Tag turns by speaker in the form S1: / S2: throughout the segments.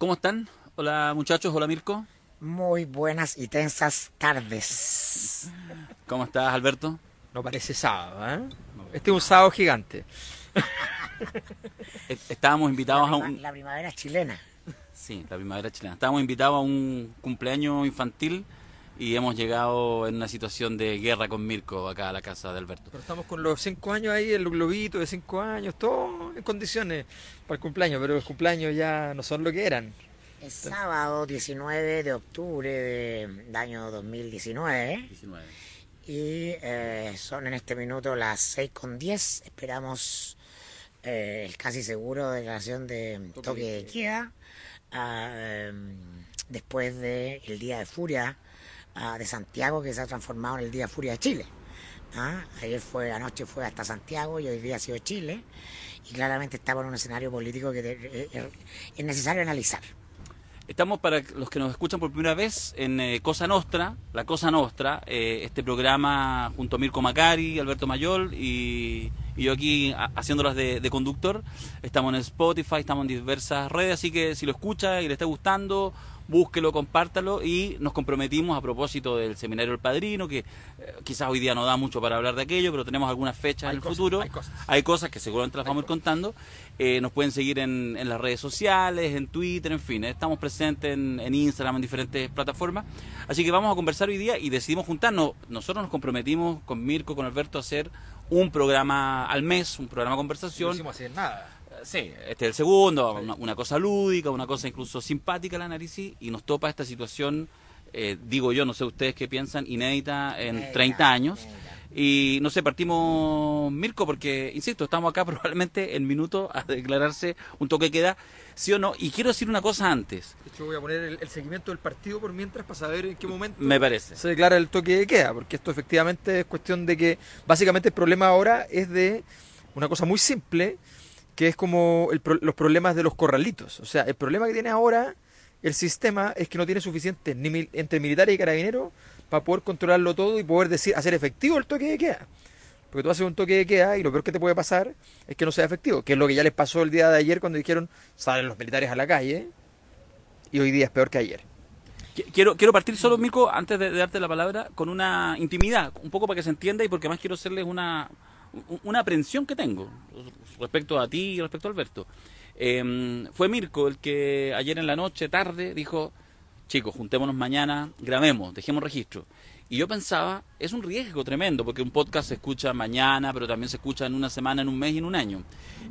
S1: ¿Cómo están? Hola muchachos, hola Mirko.
S2: Muy buenas y tensas tardes.
S1: ¿Cómo estás, Alberto?
S3: No parece sábado, ¿eh? Este es un sábado gigante.
S1: Estábamos invitados
S2: la
S1: a un...
S2: La primavera chilena.
S1: Sí, la primavera chilena. Estábamos invitados a un cumpleaños infantil y hemos llegado en una situación de guerra con Mirko acá a la casa de Alberto.
S3: Pero estamos con los cinco años ahí, el globito de cinco años, todo en condiciones para el cumpleaños, pero los cumpleaños ya no son lo que eran.
S2: Es sábado 19 de octubre del año 2019
S1: 19.
S2: y eh, son en este minuto las 6 con 10. Esperamos eh, el casi seguro declaración de toque de queda ah, em, después del Día de Furia de Santiago que se ha transformado en el Día Furia de Chile. Ah, Ayer fue, anoche fue hasta Santiago y hoy día ha sido Chile y claramente estamos en un escenario político que eh, eh, es necesario analizar.
S1: Estamos para los que nos escuchan por primera vez en eh, Cosa Nostra, la Cosa Nostra, este programa junto a Mirko Macari, Alberto Mayol y, yo aquí ha- haciéndolas de, de conductor. Estamos en Spotify, estamos en diversas redes, así que si lo escucha y le está gustando, búsquelo, compártalo y nos comprometimos a propósito del seminario El Padrino, que eh, quizás hoy día no da mucho para hablar de aquello, pero tenemos algunas fechas
S3: Hay
S1: en el
S3: cosas,
S1: futuro.
S3: hay cosas.
S1: Hay cosas que seguramente las vamos a ir contando. Eh, nos pueden seguir en, en las redes sociales, en Twitter, en fin. eh, Estamos presentes en, en Instagram, en diferentes plataformas. Así que vamos a conversar hoy día y decidimos juntarnos. Nosotros nos comprometimos con Mirko, con Alberto, a hacer un programa al mes, un programa de
S3: No
S1: conversación.
S3: hicimos hacer nada.
S1: Sí, este es el segundo, una, una cosa lúdica, una cosa incluso simpática el análisis y nos topa esta situación, eh, digo yo, no sé ustedes qué piensan, inédita en
S2: Inédita,
S1: 30 años.
S2: inédita.
S1: Y no sé, partimos, Mirko, porque, insisto, estamos acá probablemente en minuto a declararse un toque de queda, sí o no. Y quiero decir una cosa antes,
S3: De hecho, voy a poner el, el seguimiento del partido por mientras para saber en qué momento
S1: me parece.
S3: se declara el toque de queda, porque esto efectivamente es cuestión de que básicamente el problema ahora es de una cosa muy simple, que es como los problemas de los corralitos. O sea, el problema que tiene ahora el sistema es que no tiene suficiente ni mil- entre militares y carabineros para poder controlarlo todo y poder decir hacer efectivo el toque de queda. Porque tú haces un toque de queda y lo peor que te puede pasar es que no sea efectivo, que es lo que ya les pasó el día de ayer cuando dijeron salen los militares a la calle y hoy día es peor que ayer.
S1: Qui- Quiero, quiero partir solo, Mirko, antes de, de darte la palabra, con una intimidad, un poco para que se entienda y porque más quiero hacerles una, un- una aprensión que tengo respecto a ti y respecto a Alberto. Eh, fue Mirko el que ayer en la noche, tarde, dijo, chicos, juntémonos mañana, grabemos, dejemos registro. Y yo pensaba, es un riesgo tremendo, porque un podcast se escucha mañana, pero también se escucha en una semana, en un mes y en un año.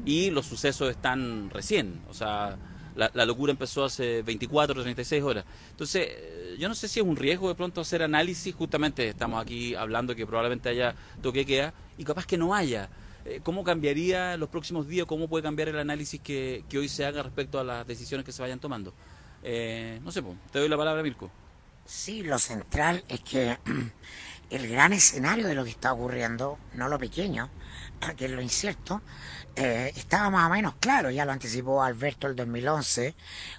S1: Y los sucesos están recién, o sea, la, locura empezó hace 24, 36 horas. Entonces, eh, yo no sé si es un riesgo de pronto hacer análisis, justamente estamos aquí hablando que probablemente haya toque queda, y capaz que no haya. Eh, ¿Cómo cambiaría los próximos días? ¿Cómo puede cambiar el análisis que, que hoy se haga respecto a las decisiones que se vayan tomando? Eh, no sé, te doy la palabra, Mirko.
S2: Sí, lo central es que el gran escenario de lo que está ocurriendo, no lo pequeño, que es lo incierto, eh, estaba más o menos claro, ya lo anticipó Alberto el 2011,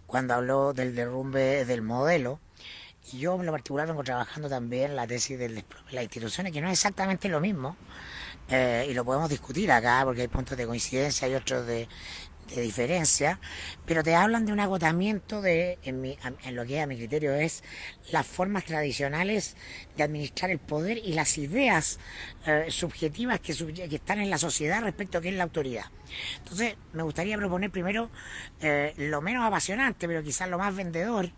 S2: cuando habló del derrumbe del modelo. Y yo en lo particular vengo trabajando también la tesis de las instituciones, que no es exactamente lo mismo, eh, y lo podemos discutir acá porque hay puntos de coincidencia y otros de, de diferencia, pero te hablan de un agotamiento de, en, mi- en lo que a mi criterio es las formas tradicionales de administrar el poder y las ideas eh, subjetivas que, están en la sociedad respecto a qué es la autoridad. Entonces, me gustaría proponer primero eh, lo menos apasionante, pero quizás lo más vendedor,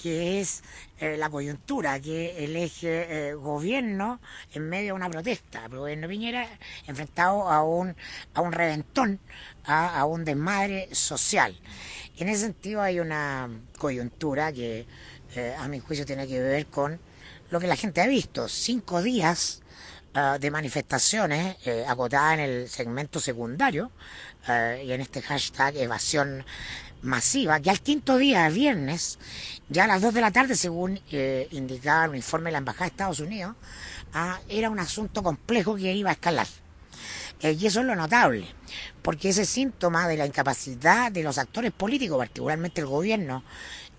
S2: que es eh, la coyuntura, que el eje eh, gobierno en medio de una protesta, el gobierno Piñera enfrentado a un, a un reventón, a, a un desmadre social. En ese sentido hay una coyuntura que eh, a mi juicio tiene que ver con lo que la gente ha visto, cinco días ah, de manifestaciones eh, acotadas en el segmento secundario eh, y en este hashtag evasión masiva, que al quinto día, viernes, ya a las 2 de la tarde, según eh, indicaba el informe de la Embajada de Estados Unidos, ah, era un asunto complejo que iba a escalar. Eh, y eso es lo notable, porque ese síntoma de la incapacidad de los actores políticos, particularmente el gobierno,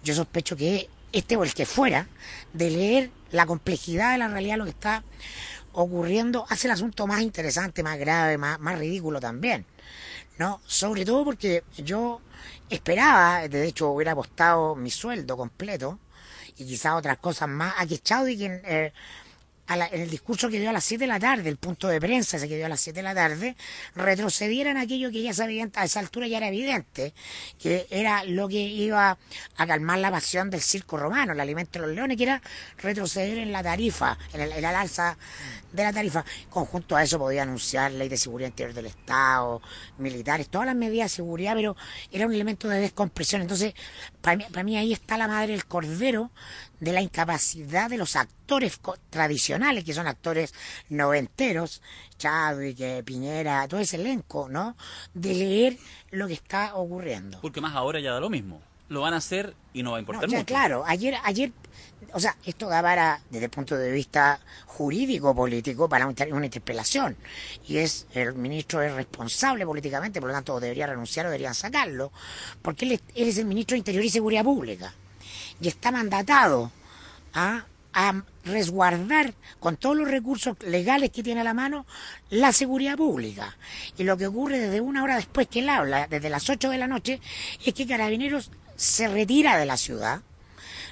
S2: yo sospecho que este o el que fuera, de leer la complejidad de la realidad lo que está ocurriendo, hace el asunto más interesante, más grave, más ridículo también. ¿No? Sobre todo porque yo esperaba, de hecho hubiera apostado mi sueldo completo y quizás otras cosas más a que Chadwick en, en el discurso que dio a las 7 de la tarde, el punto de prensa ese que dio a las 7 de la tarde, retrocedieran aquello que ya sabía a esa altura ya era evidente, que era lo que iba a calmar la pasión del circo romano, el alimento de los leones, que era retroceder en la tarifa, en el, alza de la tarifa. Conjunto a eso podía anunciar ley de seguridad interior del Estado, militares, todas las medidas de seguridad, pero era un elemento de descompresión. Entonces, para mí, para mí ahí está la madre del cordero de la incapacidad de los actores tradicionales, que son actores noventeros, Chadwick, eh, Piñera, todo ese elenco, ¿no? De leer lo que está ocurriendo.
S1: Porque más ahora ya da lo mismo. Lo van a hacer y no va a importar mucho.
S2: Claro, ayer, ayer, o sea, esto da para, desde el punto de vista jurídico-político, para una interpelación. Y es, el ministro es responsable políticamente, por lo tanto, debería renunciar o deberían sacarlo, porque él es el ministro de Interior y Seguridad Pública y está mandatado a, resguardar con todos los recursos legales que tiene a la mano la seguridad pública. Y lo que ocurre desde una hora después que él habla, desde las 8 de la noche, es que Carabineros se retira de la ciudad,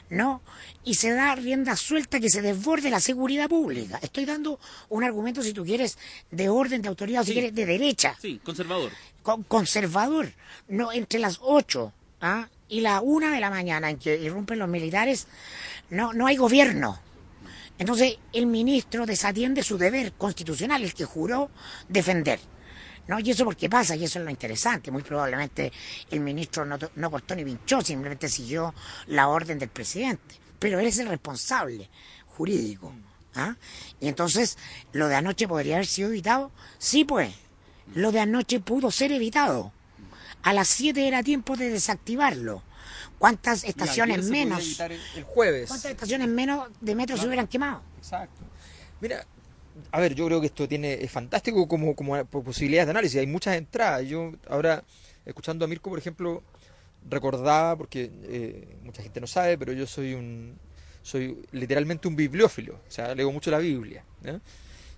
S2: ¿no? Y se da rienda suelta que se desborde la seguridad pública. Estoy dando un argumento, si tú quieres, de orden, de autoridad, o si quieres, de derecha.
S1: Sí, conservador.
S2: conservador. No, entre las 8 ¿ah? Y la una de la mañana en que irrumpen los militares, no, no hay gobierno. Entonces el ministro desatiende su deber constitucional, el que juró defender. ¿No? Y eso porque pasa, y eso es lo interesante. Muy probablemente el ministro no, no cortó ni pinchó, simplemente siguió la orden del presidente. Pero él es el responsable jurídico. ¿ah? Y entonces, ¿lo de anoche podría haber sido evitado? Sí, pues. Lo de anoche pudo ser evitado. A las 7 era tiempo de desactivarlo. ¿Cuántas estaciones menos?
S3: El, jueves.
S2: ¿Cuántas estaciones menos de metro se hubieran quemado?
S3: Exacto. Mira, a ver, yo creo que esto tiene es fantástico como, como posibilidades de análisis. Hay muchas entradas. Yo ahora, escuchando a Mirko, por ejemplo, recordaba, porque eh, mucha gente no sabe, pero yo soy un soy literalmente un bibliófilo. O sea, leo mucho la Biblia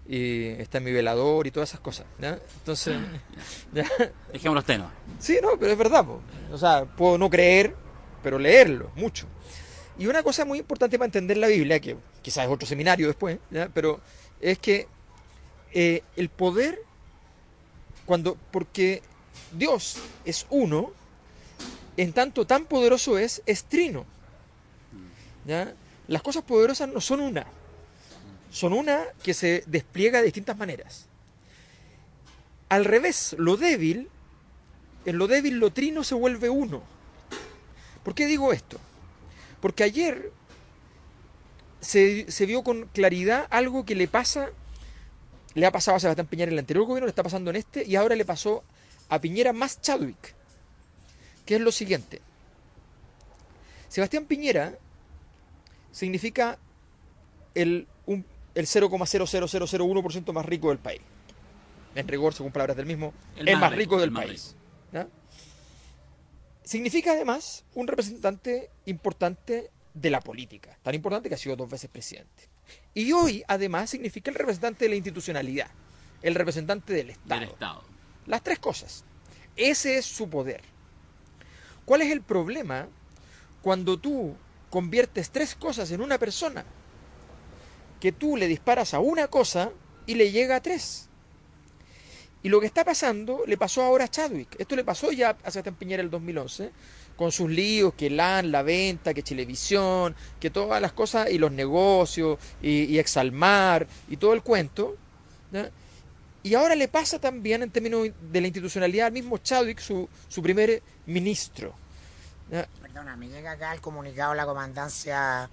S3: y está en mi velador y todas esas cosas. ¿ya? Entonces,
S1: ¿ya? los temas.
S3: Sí, no, pero es verdad. O sea, puedo no creer, pero leerlo mucho. Y una cosa muy importante para entender la Biblia, que quizás es otro seminario después, ¿ya? pero es que eh, el poder, cuando, porque Dios es uno, en tanto tan poderoso es, es trino. ¿ya? Las cosas poderosas no son una son una que se despliega de distintas maneras. Al revés, lo débil, en lo débil lo trino se vuelve uno. ¿Por qué digo esto? Porque ayer se, vio con claridad algo que le pasa, le ha pasado a Sebastián Piñera en el anterior gobierno, le está pasando en este, y ahora le pasó a Piñera más Chadwick, que es lo siguiente. Sebastián Piñera significa el, el 0,00001% más rico del país. En rigor, según palabras del mismo, el, más, rico, del país. Significa además un representante importante de la política, tan importante que ha sido dos veces presidente. Y hoy, además, significa el representante de la institucionalidad, el representante del Estado.
S1: Del Estado.
S3: Las tres cosas. Ese es su poder. ¿Cuál es el problema cuando tú conviertes tres cosas en una persona? Que tú le disparas a una cosa y le llega a tres. Y lo que está pasando le pasó ahora a Chadwick. Esto le pasó ya a Sebastián Piñera el 2011, con sus líos, que LAN, la venta, que televisión, que todas las cosas, y los negocios, y, Exalmar, y todo el cuento. Y ahora le pasa también en términos de la institucionalidad al mismo Chadwick, su, su primer ministro.
S2: Perdona, me llega acá el comunicado de la comandancia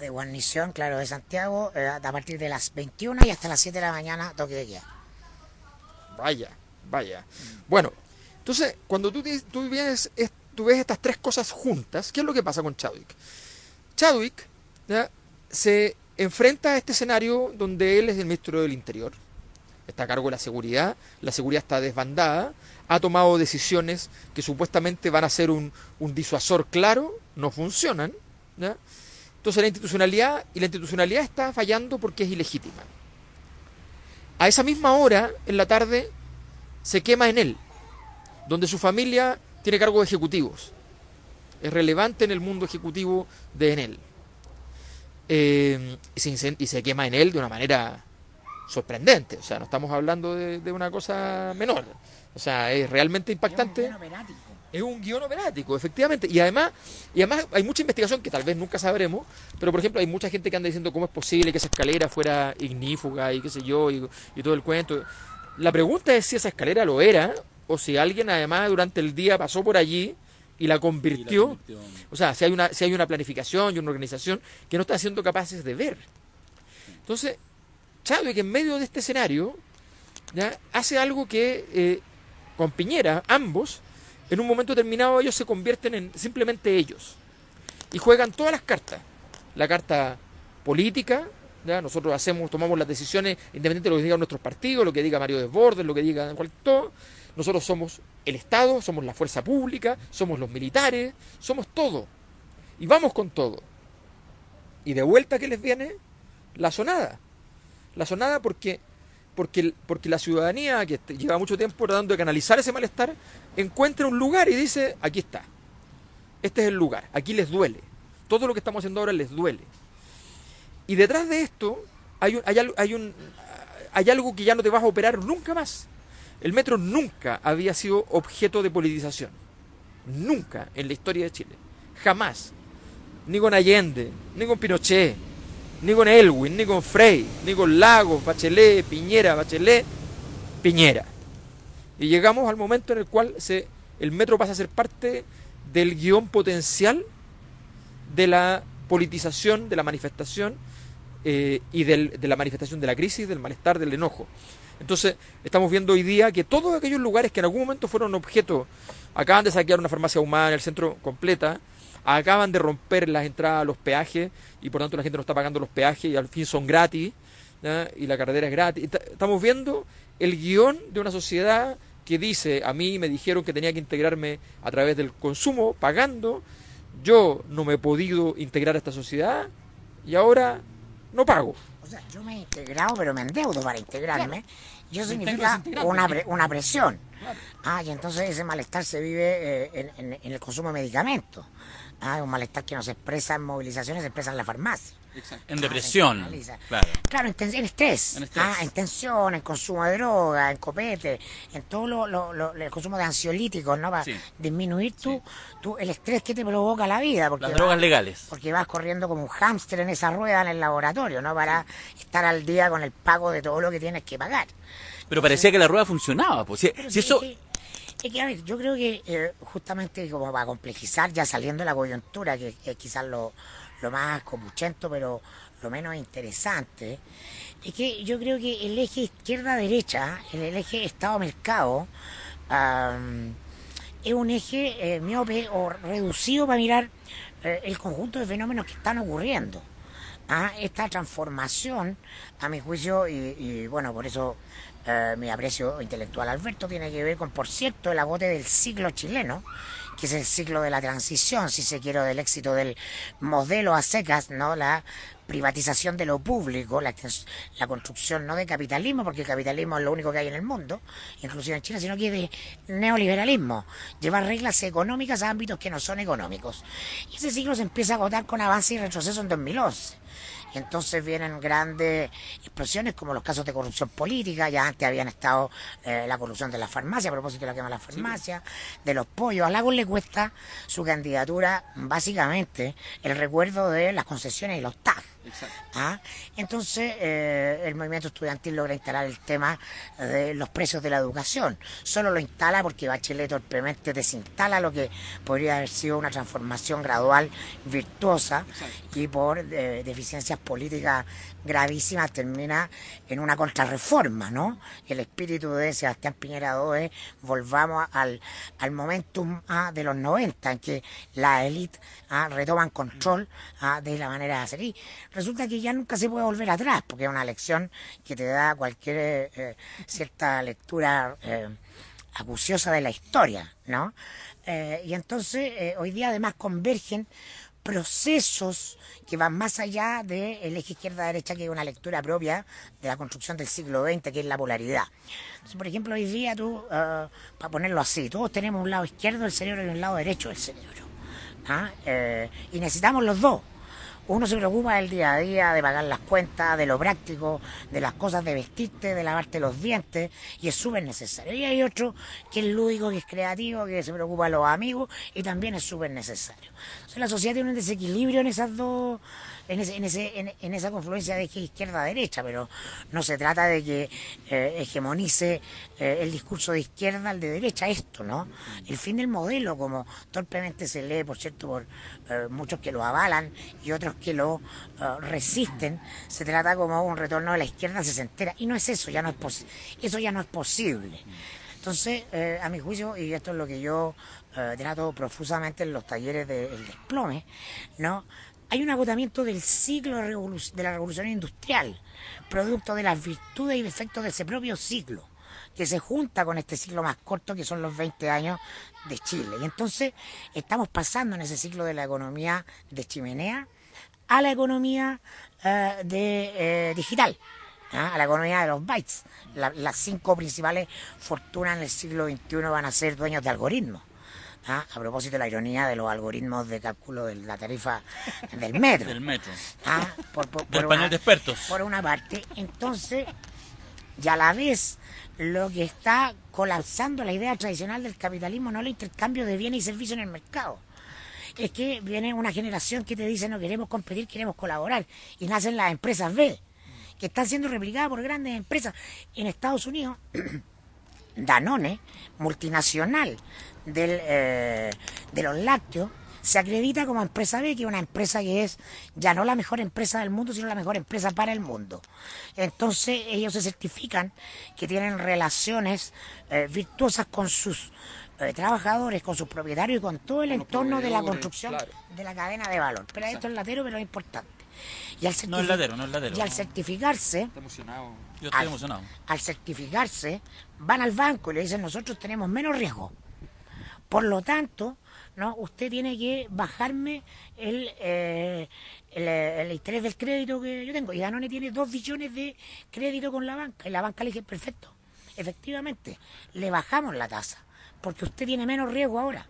S2: de guarnición, claro, de Santiago, eh, a partir de las 21 y hasta las 7 de la mañana, toque de guía.
S3: Vaya, vaya. Bueno, entonces, cuando tú, tú, ves, tú ves estas tres cosas juntas, ¿qué es lo que pasa con Chadwick? Chadwick se enfrenta a este escenario donde él es el ministro del Interior, está a cargo de la seguridad, la seguridad está desbandada, ha tomado decisiones que supuestamente van a ser un, disuasor claro, no funcionan. Entonces la institucionalidad, y la institucionalidad está fallando porque es ilegítima. A esa misma hora, en la tarde, se quema en él. donde su familia tiene cargos ejecutivos, es relevante en el mundo ejecutivo de Enel. Eh, y, se quema Enel de una manera sorprendente, o sea, no estamos hablando de una cosa menor, o sea, es realmente impactante.
S2: Es un buen operático.
S3: Es un guion operático, efectivamente. Y además, y además hay mucha investigación que tal vez nunca sabremos, pero por ejemplo hay mucha gente que anda diciendo cómo es posible que esa escalera fuera ignífuga y qué sé yo, y, y todo el cuento. La pregunta es si esa escalera lo era, o si alguien además durante el día pasó por allí y la convirtió. O sea, si hay una, si hay una planificación y una organización que no está siendo capaces de ver. Entonces, Chadwick en medio de este escenario ¿ya? hace algo que eh, con Piñera, ambos, en un momento determinado ellos se convierten en simplemente ellos. Y juegan todas las cartas. La carta política, ¿ya? nosotros hacemos, tomamos las decisiones independientemente de lo que digan nuestros partidos, lo que diga Mario Desbordes, lo que diga cual, todo. Nosotros somos el Estado, somos la fuerza pública, somos los militares, somos todo. Y vamos con todo. Y de vuelta que les viene la sonada. La sonada porque porque, porque la ciudadanía que te- lleva mucho tiempo tratando de canalizar ese malestar encuentra un lugar y dice, aquí está, este es el lugar, aquí les duele, todo lo que estamos haciendo ahora les duele. Y detrás de esto hay, un, hay, hay, un, hay algo que ya no te vas a operar nunca más. El metro nunca había sido objeto de politización, nunca en la historia de Chile, jamás, ni con Allende, ni con Pinochet, ni con Elwin, ni con Frey, ni con Lagos, Bachelet, Piñera, Bachelet, Piñera. Y llegamos al momento en el cual se, el metro pasa a ser parte del guion potencial de la politización, de la manifestación eh, y de la manifestación de la crisis, del malestar, del enojo. Entonces, estamos viendo hoy día que todos aquellos lugares que en algún momento fueron objeto, acaban de saquear una farmacia humana el centro completa, acaban de romper las entradas a los peajes y por tanto la gente no está pagando los peajes y al fin son gratis y la carretera es gratis. Estamos viendo el guion de una sociedad que dice, a mí me dijeron que tenía que integrarme a través del consumo, pagando, yo no me he podido integrar a esta sociedad y ahora no pago.
S2: O sea, yo me he integrado, pero me endeudo para integrarme. Y eso significa una, pre- una presión. Ah, y entonces ese malestar se vive eh, en, en- en el consumo de medicamentos. Ah, un malestar que no se expresa en movilizaciones, se expresa en la farmacia.
S1: En depresión.
S2: Ah, se canaliza.
S1: Claro.
S2: Claro, en, en estrés.
S1: En estrés.
S2: Ah, en tensión, en consumo de droga, en copete, en todo lo, lo- lo- el consumo de ansiolíticos, ¿no? Para
S1: Sí.
S2: disminuir tu, tu- el estrés que te provoca la vida. Porque
S1: Las drogas legales.
S2: porque vas corriendo como un hámster en esa rueda en el laboratorio, ¿no? Para estar al día con el pago de todo lo que tienes que pagar.
S1: Pero parecía que la rueda funcionaba. Pues. Si,
S2: sí,
S1: eso,
S2: es, que, a ver, yo creo que eh, justamente como para complejizar, ya saliendo de la coyuntura, que es quizás lo, lo más copuchento, pero lo menos interesante, es que yo creo que el eje izquierda-derecha, el, eje Estado-Mercado, es un eje eh, miope o reducido para mirar eh, el conjunto de fenómenos que están ocurriendo. Ah, esta transformación, a mi juicio, y, bueno, por eso eh, mi aprecio intelectual Alberto tiene que ver con, por cierto, el agote del ciclo chileno, que es el ciclo de la transición, si se quiere, del éxito del modelo a secas, ¿no? La privatización de lo público, la, la construcción no de capitalismo, porque el capitalismo es lo único que hay en el mundo, inclusive en China, sino que de neoliberalismo, llevar reglas económicas a ámbitos que no son económicos. Y ese ciclo se empieza a agotar con avance y retroceso en 2011. Entonces vienen grandes explosiones como los casos de corrupción política, ya antes habían estado eh, la corrupción de la farmacia, a propósito de la quema de la farmacia, de los pollos. A Lagos le cuesta su candidatura básicamente el recuerdo de las concesiones y los TAG. ¿Ah? Entonces eh, el movimiento estudiantil logra instalar el tema de los precios de la educación. Solo lo instala porque Bachelet torpemente desinstala lo que podría haber sido una transformación gradual, virtuosa, y por eh, deficiencias políticas gravísimas termina en una contrarreforma, ¿no? El espíritu de Sebastián Piñera II es volvamos al, al momentum ah, de los 90, en que la élite ah, retoman control ah, de la manera de hacer. Y resulta que ya nunca se puede volver atrás, porque es una lección que te da cualquier eh, eh, cierta lectura eh, acuciosa de la historia, ¿no? Y entonces hoy día además convergen procesos que van más allá del eje izquierda-derecha, que es una lectura propia de la construcción del siglo XX, que es la polaridad. por ejemplo, hoy día tú, eh, para ponerlo así, todos tenemos un lado izquierdo del cerebro y un lado derecho del cerebro. ¿ah? Eh, y necesitamos los dos uno se preocupa del día a día, de pagar las cuentas, de lo práctico, de las cosas de vestirte, de lavarte los dientes, y es súper necesario. Y hay otro que es lúdico, que es creativo, que se preocupa de los amigos, y también es súper necesario. La sociedad tiene un desequilibrio en esas dos en, ese, en, ese, en, esa confluencia de izquierda-derecha, pero no se trata de que eh, hegemonice eh, el discurso de izquierda al de derecha, esto, ¿no? El fin del modelo, como torpemente se lee, por cierto, por eh, muchos que lo avalan y otros que lo resisten, se trata como un retorno de la izquierda sesentera, y no es eso, ya no es eso ya no es posible. Entonces, a mi juicio, y esto es lo que yo trato profusamente en los talleres del desplome, ¿no? hay un agotamiento del ciclo de la revolución industrial, producto de las virtudes y defectos de ese propio ciclo, que se junta con este ciclo más corto que son los 20 años de Chile. Y entonces estamos pasando en ese ciclo de la economía de chimenea a la economía eh, de, eh, digital. ¿ah? a la economía de los bytes. las cinco principales fortunas en el siglo XXI van a ser dueños de algoritmos. ¿Ah? a propósito de la ironía de los algoritmos de cálculo de la tarifa del metro.
S1: del metro.
S2: ¿ah?
S1: Por, del panel de expertos.
S2: Por una parte. Entonces, ya a la vez, lo que está colapsando la idea tradicional del capitalismo no es el intercambio de bienes y servicios en el mercado. Es que viene una generación que te dice no queremos competir, queremos colaborar. Y nacen las empresas B, que están siendo replicadas por grandes empresas. En Estados Unidos, Danone, multinacional, del, eh, de los lácteos se acredita como empresa B, que es una empresa que es ya no la mejor empresa del mundo, sino la mejor empresa para el mundo. Entonces ellos se certifican que tienen relaciones eh, virtuosas con sus eh, trabajadores, con sus propietarios y con todo el entorno de la construcción de la cadena de valor. Pero esto es latero, pero es importante.
S1: Y al no es latero, no es latero.
S2: Y al certificarse...
S1: Yo estoy emocionado.
S2: Al certificarse, van al banco y le dicen, nosotros tenemos menos riesgo por lo tanto, ¿no? usted tiene que bajarme el, eh, el, interés del crédito que yo tengo. Y Danone tiene dos billones de crédito con la banca. Y la banca le dice, perfecto, efectivamente, le bajamos la tasa, porque usted tiene menos riesgo ahora.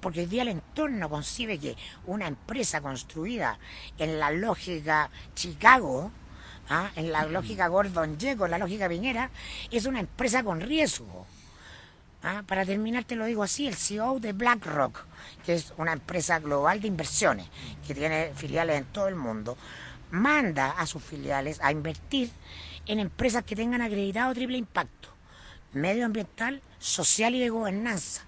S2: Porque hoy día el entorno concibe que una empresa construida en la lógica Chicago, ¿ah? en la lógica Gordon Jekyll, la lógica Piñera, es una empresa con riesgo. Ah, para terminar te lo digo así, el CEO de BlackRock, que es una empresa global de inversiones, que tiene filiales en todo el mundo, manda a sus filiales a invertir en empresas que tengan acreditado triple impacto, medioambiental, social y de gobernanza.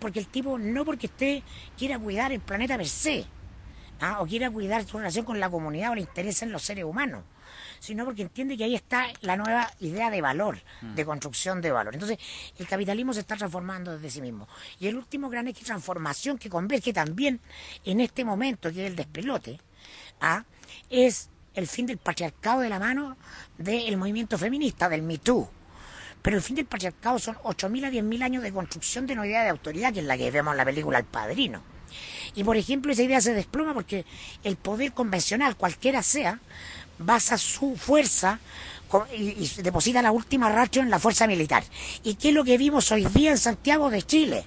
S2: Porque el tipo no porque usted quiera cuidar el planeta per se, ¿ah? o quiera cuidar su relación con la comunidad o le interesa en los seres humanos sino porque entiende que ahí está la nueva idea de valor, de mm. construcción de valor. Entonces, el capitalismo se está transformando desde sí mismo. Y el último gran eje de transformación que converge también en este momento, que es el despelote, ¿ah? es el fin del patriarcado de la mano del movimiento feminista, del Me Too. Pero el fin del patriarcado son 8.000 a 10.000 años de construcción de una idea de autoridad, que es la que vemos en la película El Padrino. Y por ejemplo, esa idea se desploma porque el poder convencional, cualquiera sea, basa su fuerza y, deposita la última racha en la fuerza militar. ¿Y qué es lo que vimos hoy día en Santiago de Chile?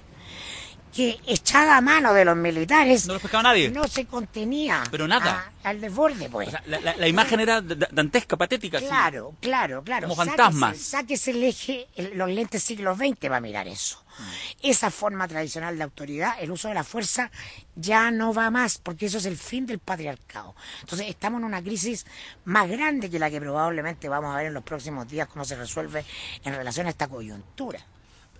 S2: Que echada a mano de los militares
S1: no, nadie.
S2: no se contenía
S1: pero nada.
S2: al desborde pues.
S1: La, imagen era dantesca patética
S2: claro claro claro.
S1: Como fantasmas.
S2: sáquese el eje los lentes siglo XX va a mirar eso. Esa forma tradicional de autoridad, el uso de la fuerza, ya no va más, porque eso es el fin del patriarcado. Entonces estamos en una crisis más grande que la que probablemente vamos a ver en los próximos días, cómo se resuelve en relación a esta coyuntura.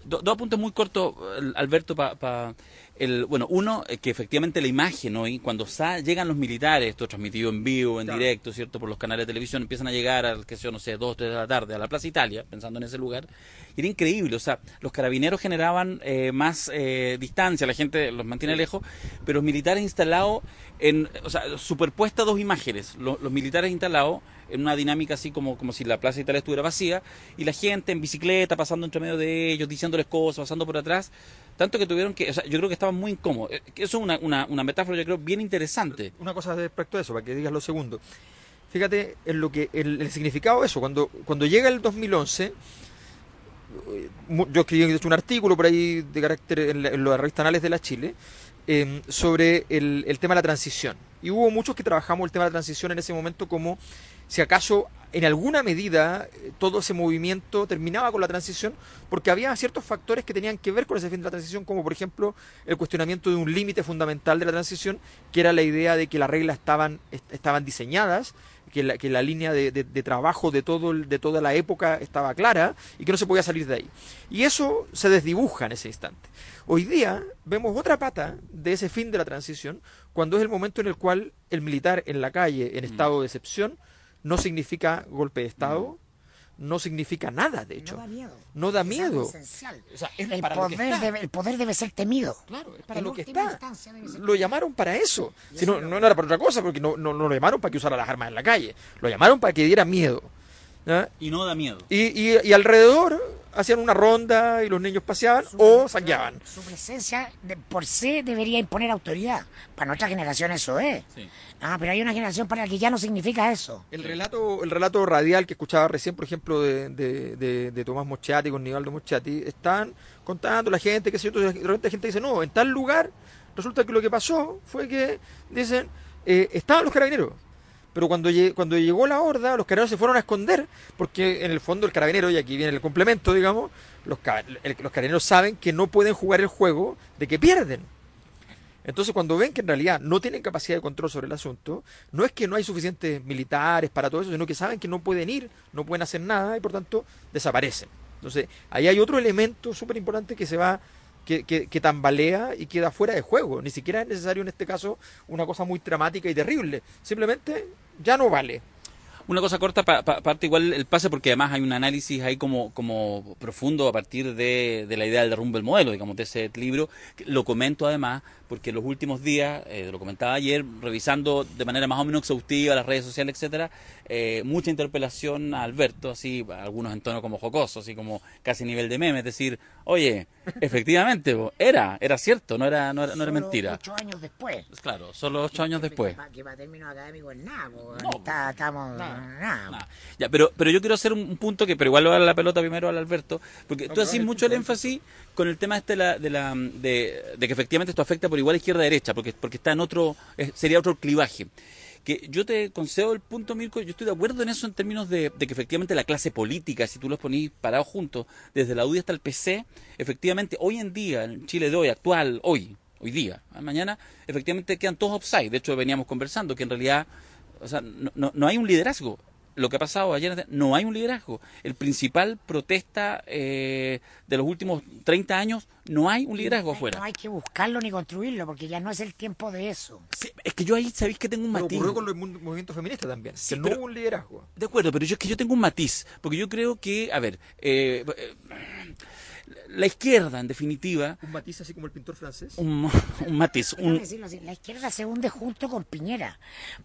S1: Dos apuntes muy cortos, Alberto, para el, bueno, uno, eh, que efectivamente la imagen hoy, cuando llegan los militares, esto transmitido en vivo, en directo, ¿cierto? Por los canales de televisión, empiezan a llegar al, que sé no sé, dos, tres de la tarde a la Plaza Italia, pensando en ese lugar, y era increíble. O sea, los carabineros generaban eh, más eh, distancia, la gente los mantiene lejos, pero los militares instalados en, o sea, superpuestas dos imágenes. Los, los militares instalados en una dinámica así como, como si la Plaza Italia estuviera vacía, y la gente en bicicleta, pasando entre medio de ellos, diciéndoles cosas, pasando por atrás, tanto que tuvieron que, yo creo que estaban muy incómodos. Eh, Eso es una, una, una metáfora, yo creo, bien interesante.
S3: Una cosa respecto a eso, para que digas lo segundo. Fíjate en lo que el, significado de eso. Cuando, cuando llega el 2011, eh, yo escribí un artículo por ahí de carácter en la, en la revista Anales de la Chile eh, sobre el, tema de la transición. Y hubo muchos que trabajamos el tema de la transición en ese momento como si acaso en alguna medida eh, todo ese movimiento terminaba con la transición porque había ciertos factores que tenían que ver con ese fin de la transición como por ejemplo el cuestionamiento de un límite fundamental de la transición que era la idea de que las reglas estaban, est- estaban diseñadas que la, que la línea de, de- de trabajo de, todo el- de toda la época estaba clara y que no se podía salir de ahí. Y eso se desdibuja en ese instante. Hoy día vemos otra pata de ese fin de la transición cuando es el momento en el cual el militar en la calle, en estado de excepción, no significa golpe de Estado, no significa nada, de hecho.
S2: No da miedo.
S3: No da miedo.
S2: algo esencial.
S3: O sea, es
S2: el,
S3: para lo que
S2: poder
S3: está.
S2: debe, el poder debe ser temido.
S3: Claro, es para
S2: En
S3: lo que está. Lo llamaron para eso. Si no, no era para otra cosa, porque no, no, no lo llamaron para que usara las armas en la calle. Lo llamaron para que diera miedo.
S1: Y no da miedo.
S3: Y, y, y alrededor hacían una ronda y los niños paseaban
S2: Su-
S3: o saqueaban.
S2: Su presencia de- por sí debería imponer autoridad. Para nuestra generación eso es.
S1: Sí.
S2: Ah, pero hay una generación para la que ya no significa eso.
S3: El relato, el relato radial que escuchaba recién, por ejemplo, de, de, de- de Tomás Moschati con Nivaldo Moschati, están contando la gente, que sé yo, entonces de repente la gente dice, no, en tal lugar, resulta que lo que pasó fue que, dicen, eh, estaban los carabineros. Pero cuando, cuando llegó la horda, los carabineros se fueron a esconder, porque en el fondo el carabinero, y aquí viene el complemento, digamos, los, ca- los carabineros saben que no pueden jugar el juego de que pierden. Entonces, cuando ven que en realidad no tienen capacidad de control sobre el asunto, no es que no hay suficientes militares para todo eso, sino que saben que no pueden ir, no pueden hacer nada y por tanto desaparecen. Entonces, ahí hay otro elemento súper importante que se va, que, que, que tambalea y queda fuera de juego. Ni siquiera es necesario en este caso una cosa muy dramática y terrible. Simplemente ya no vale.
S1: Una cosa corta, pa- pa- parte igual el pase, porque además hay un análisis ahí como, como profundo a partir de, de la idea del derrumbe del modelo, digamos, de ese libro. Lo comento además, porque en los últimos días, eh, lo comentaba ayer, revisando de manera más o menos exhaustiva las redes sociales, etcétera, eh, mucha interpelación a Alberto, así, algunos en tono como jocoso, así como casi nivel de meme, es decir, oye, efectivamente, era, era cierto, no era, no era, no era
S2: Solo
S1: mentira.
S2: Ocho años después.
S1: Claro, solo ocho años después.
S2: Que para, que para términos académicos nada.
S1: No,
S2: está- estamos.
S1: nada, Ya, pero, pero yo quiero hacer un, un punto que, pero igual le voy a dar la pelota primero al Alberto, porque
S3: No,
S1: tú haces mucho el énfasis con el tema este de, la, de, la, de, de que efectivamente esto afecta por igual izquierda-derecha, porque, porque está en otro, sería otro clivaje. Que yo te concedo el punto, Mirko, yo estoy de acuerdo en eso en términos de, de que efectivamente la clase política, si tú los ponís parados juntos, desde la UDI hasta el PC, efectivamente hoy en día, en Chile de hoy, actual, hoy, hoy día, mañana, efectivamente quedan todos offside. De hecho, veníamos conversando que en realidad o sea, no, no, no hay un liderazgo. Lo que ha pasado ayer, no hay un liderazgo. El principal protesta eh, de los últimos 30 años, no hay un liderazgo
S2: No
S1: afuera.
S2: hay que buscarlo ni construirlo, porque ya no es el tiempo de eso.
S1: Sí, es que yo ahí sabéis que tengo un
S3: Pero
S1: matiz.
S3: ocurrió con los mu- movimientos feministas también,
S1: Sí,
S3: que no
S1: pero-
S3: hubo un liderazgo.
S1: De acuerdo, pero yo es que yo tengo un matiz, porque yo creo que, a ver, eh, eh, la izquierda, en definitiva,
S3: Un matiz así como el pintor francés.
S1: un, un matiz, un,
S2: decirlo así, la izquierda se hunde junto con Piñera,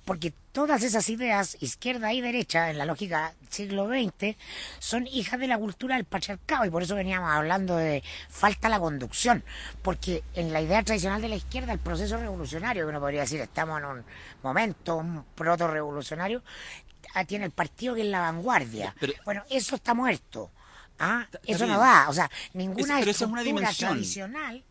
S2: porque todas esas ideas, izquierda y derecha, en la lógica siglo XX, son hijas de la cultura del patriarcado, y por eso veníamos hablando de falta la conducción, porque en la idea tradicional de la izquierda, el proceso revolucionario, que uno podría decir, estamos en un momento, un proto-revolucionario, ah, tiene el partido que es la vanguardia.
S1: Pero-
S2: bueno, eso está muerto. ¿Ah? Eso no da, o sea, ninguna
S1: Es- pero esa es una
S2: estructura
S1: dimensión.
S2: tradicional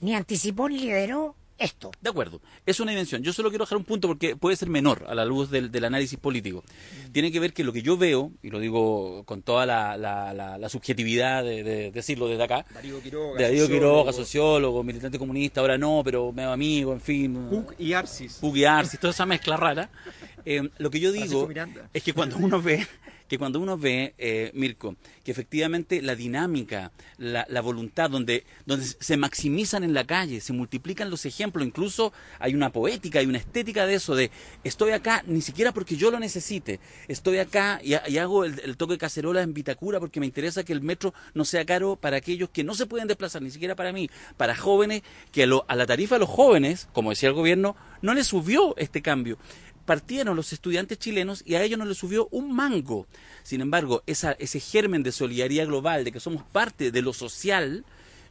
S2: ni anticipó ni lideró esto.
S1: De acuerdo, es una dimensión. Yo solo quiero dejar un punto porque puede ser menor a la luz del, del análisis político. Tiene que ver que lo que yo veo, y lo digo con toda la, la- la- la subjetividad de, de decirlo desde acá,
S3: Darío Quiroga,
S1: de Darío
S3: sociólogo,
S1: Quiroga, sociólogo, militante comunista, ahora no, pero medio amigo, en fin,
S3: y Arcis.
S1: Pugliarsi, toda esa mezcla rara. eh, lo que yo digo es que cuando uno ve que cuando uno ve, eh, Mirko, que efectivamente la dinámica, la, la, voluntad, donde, donde se maximizan en la calle, se multiplican los ejemplos, incluso hay una poética, hay una estética de eso, de estoy acá ni siquiera porque yo lo necesite, estoy acá y, hago el, toque de cacerola en Vitacura porque me interesa que el metro no sea caro para aquellos que no se pueden desplazar, ni siquiera para mí, para jóvenes, que a, lo, a la tarifa de los jóvenes, como decía el gobierno, no le subió este cambio partieron los estudiantes chilenos y a ellos no les subió un mango. Sin embargo, esa, ese germen de solidaridad global, de que somos parte de lo social,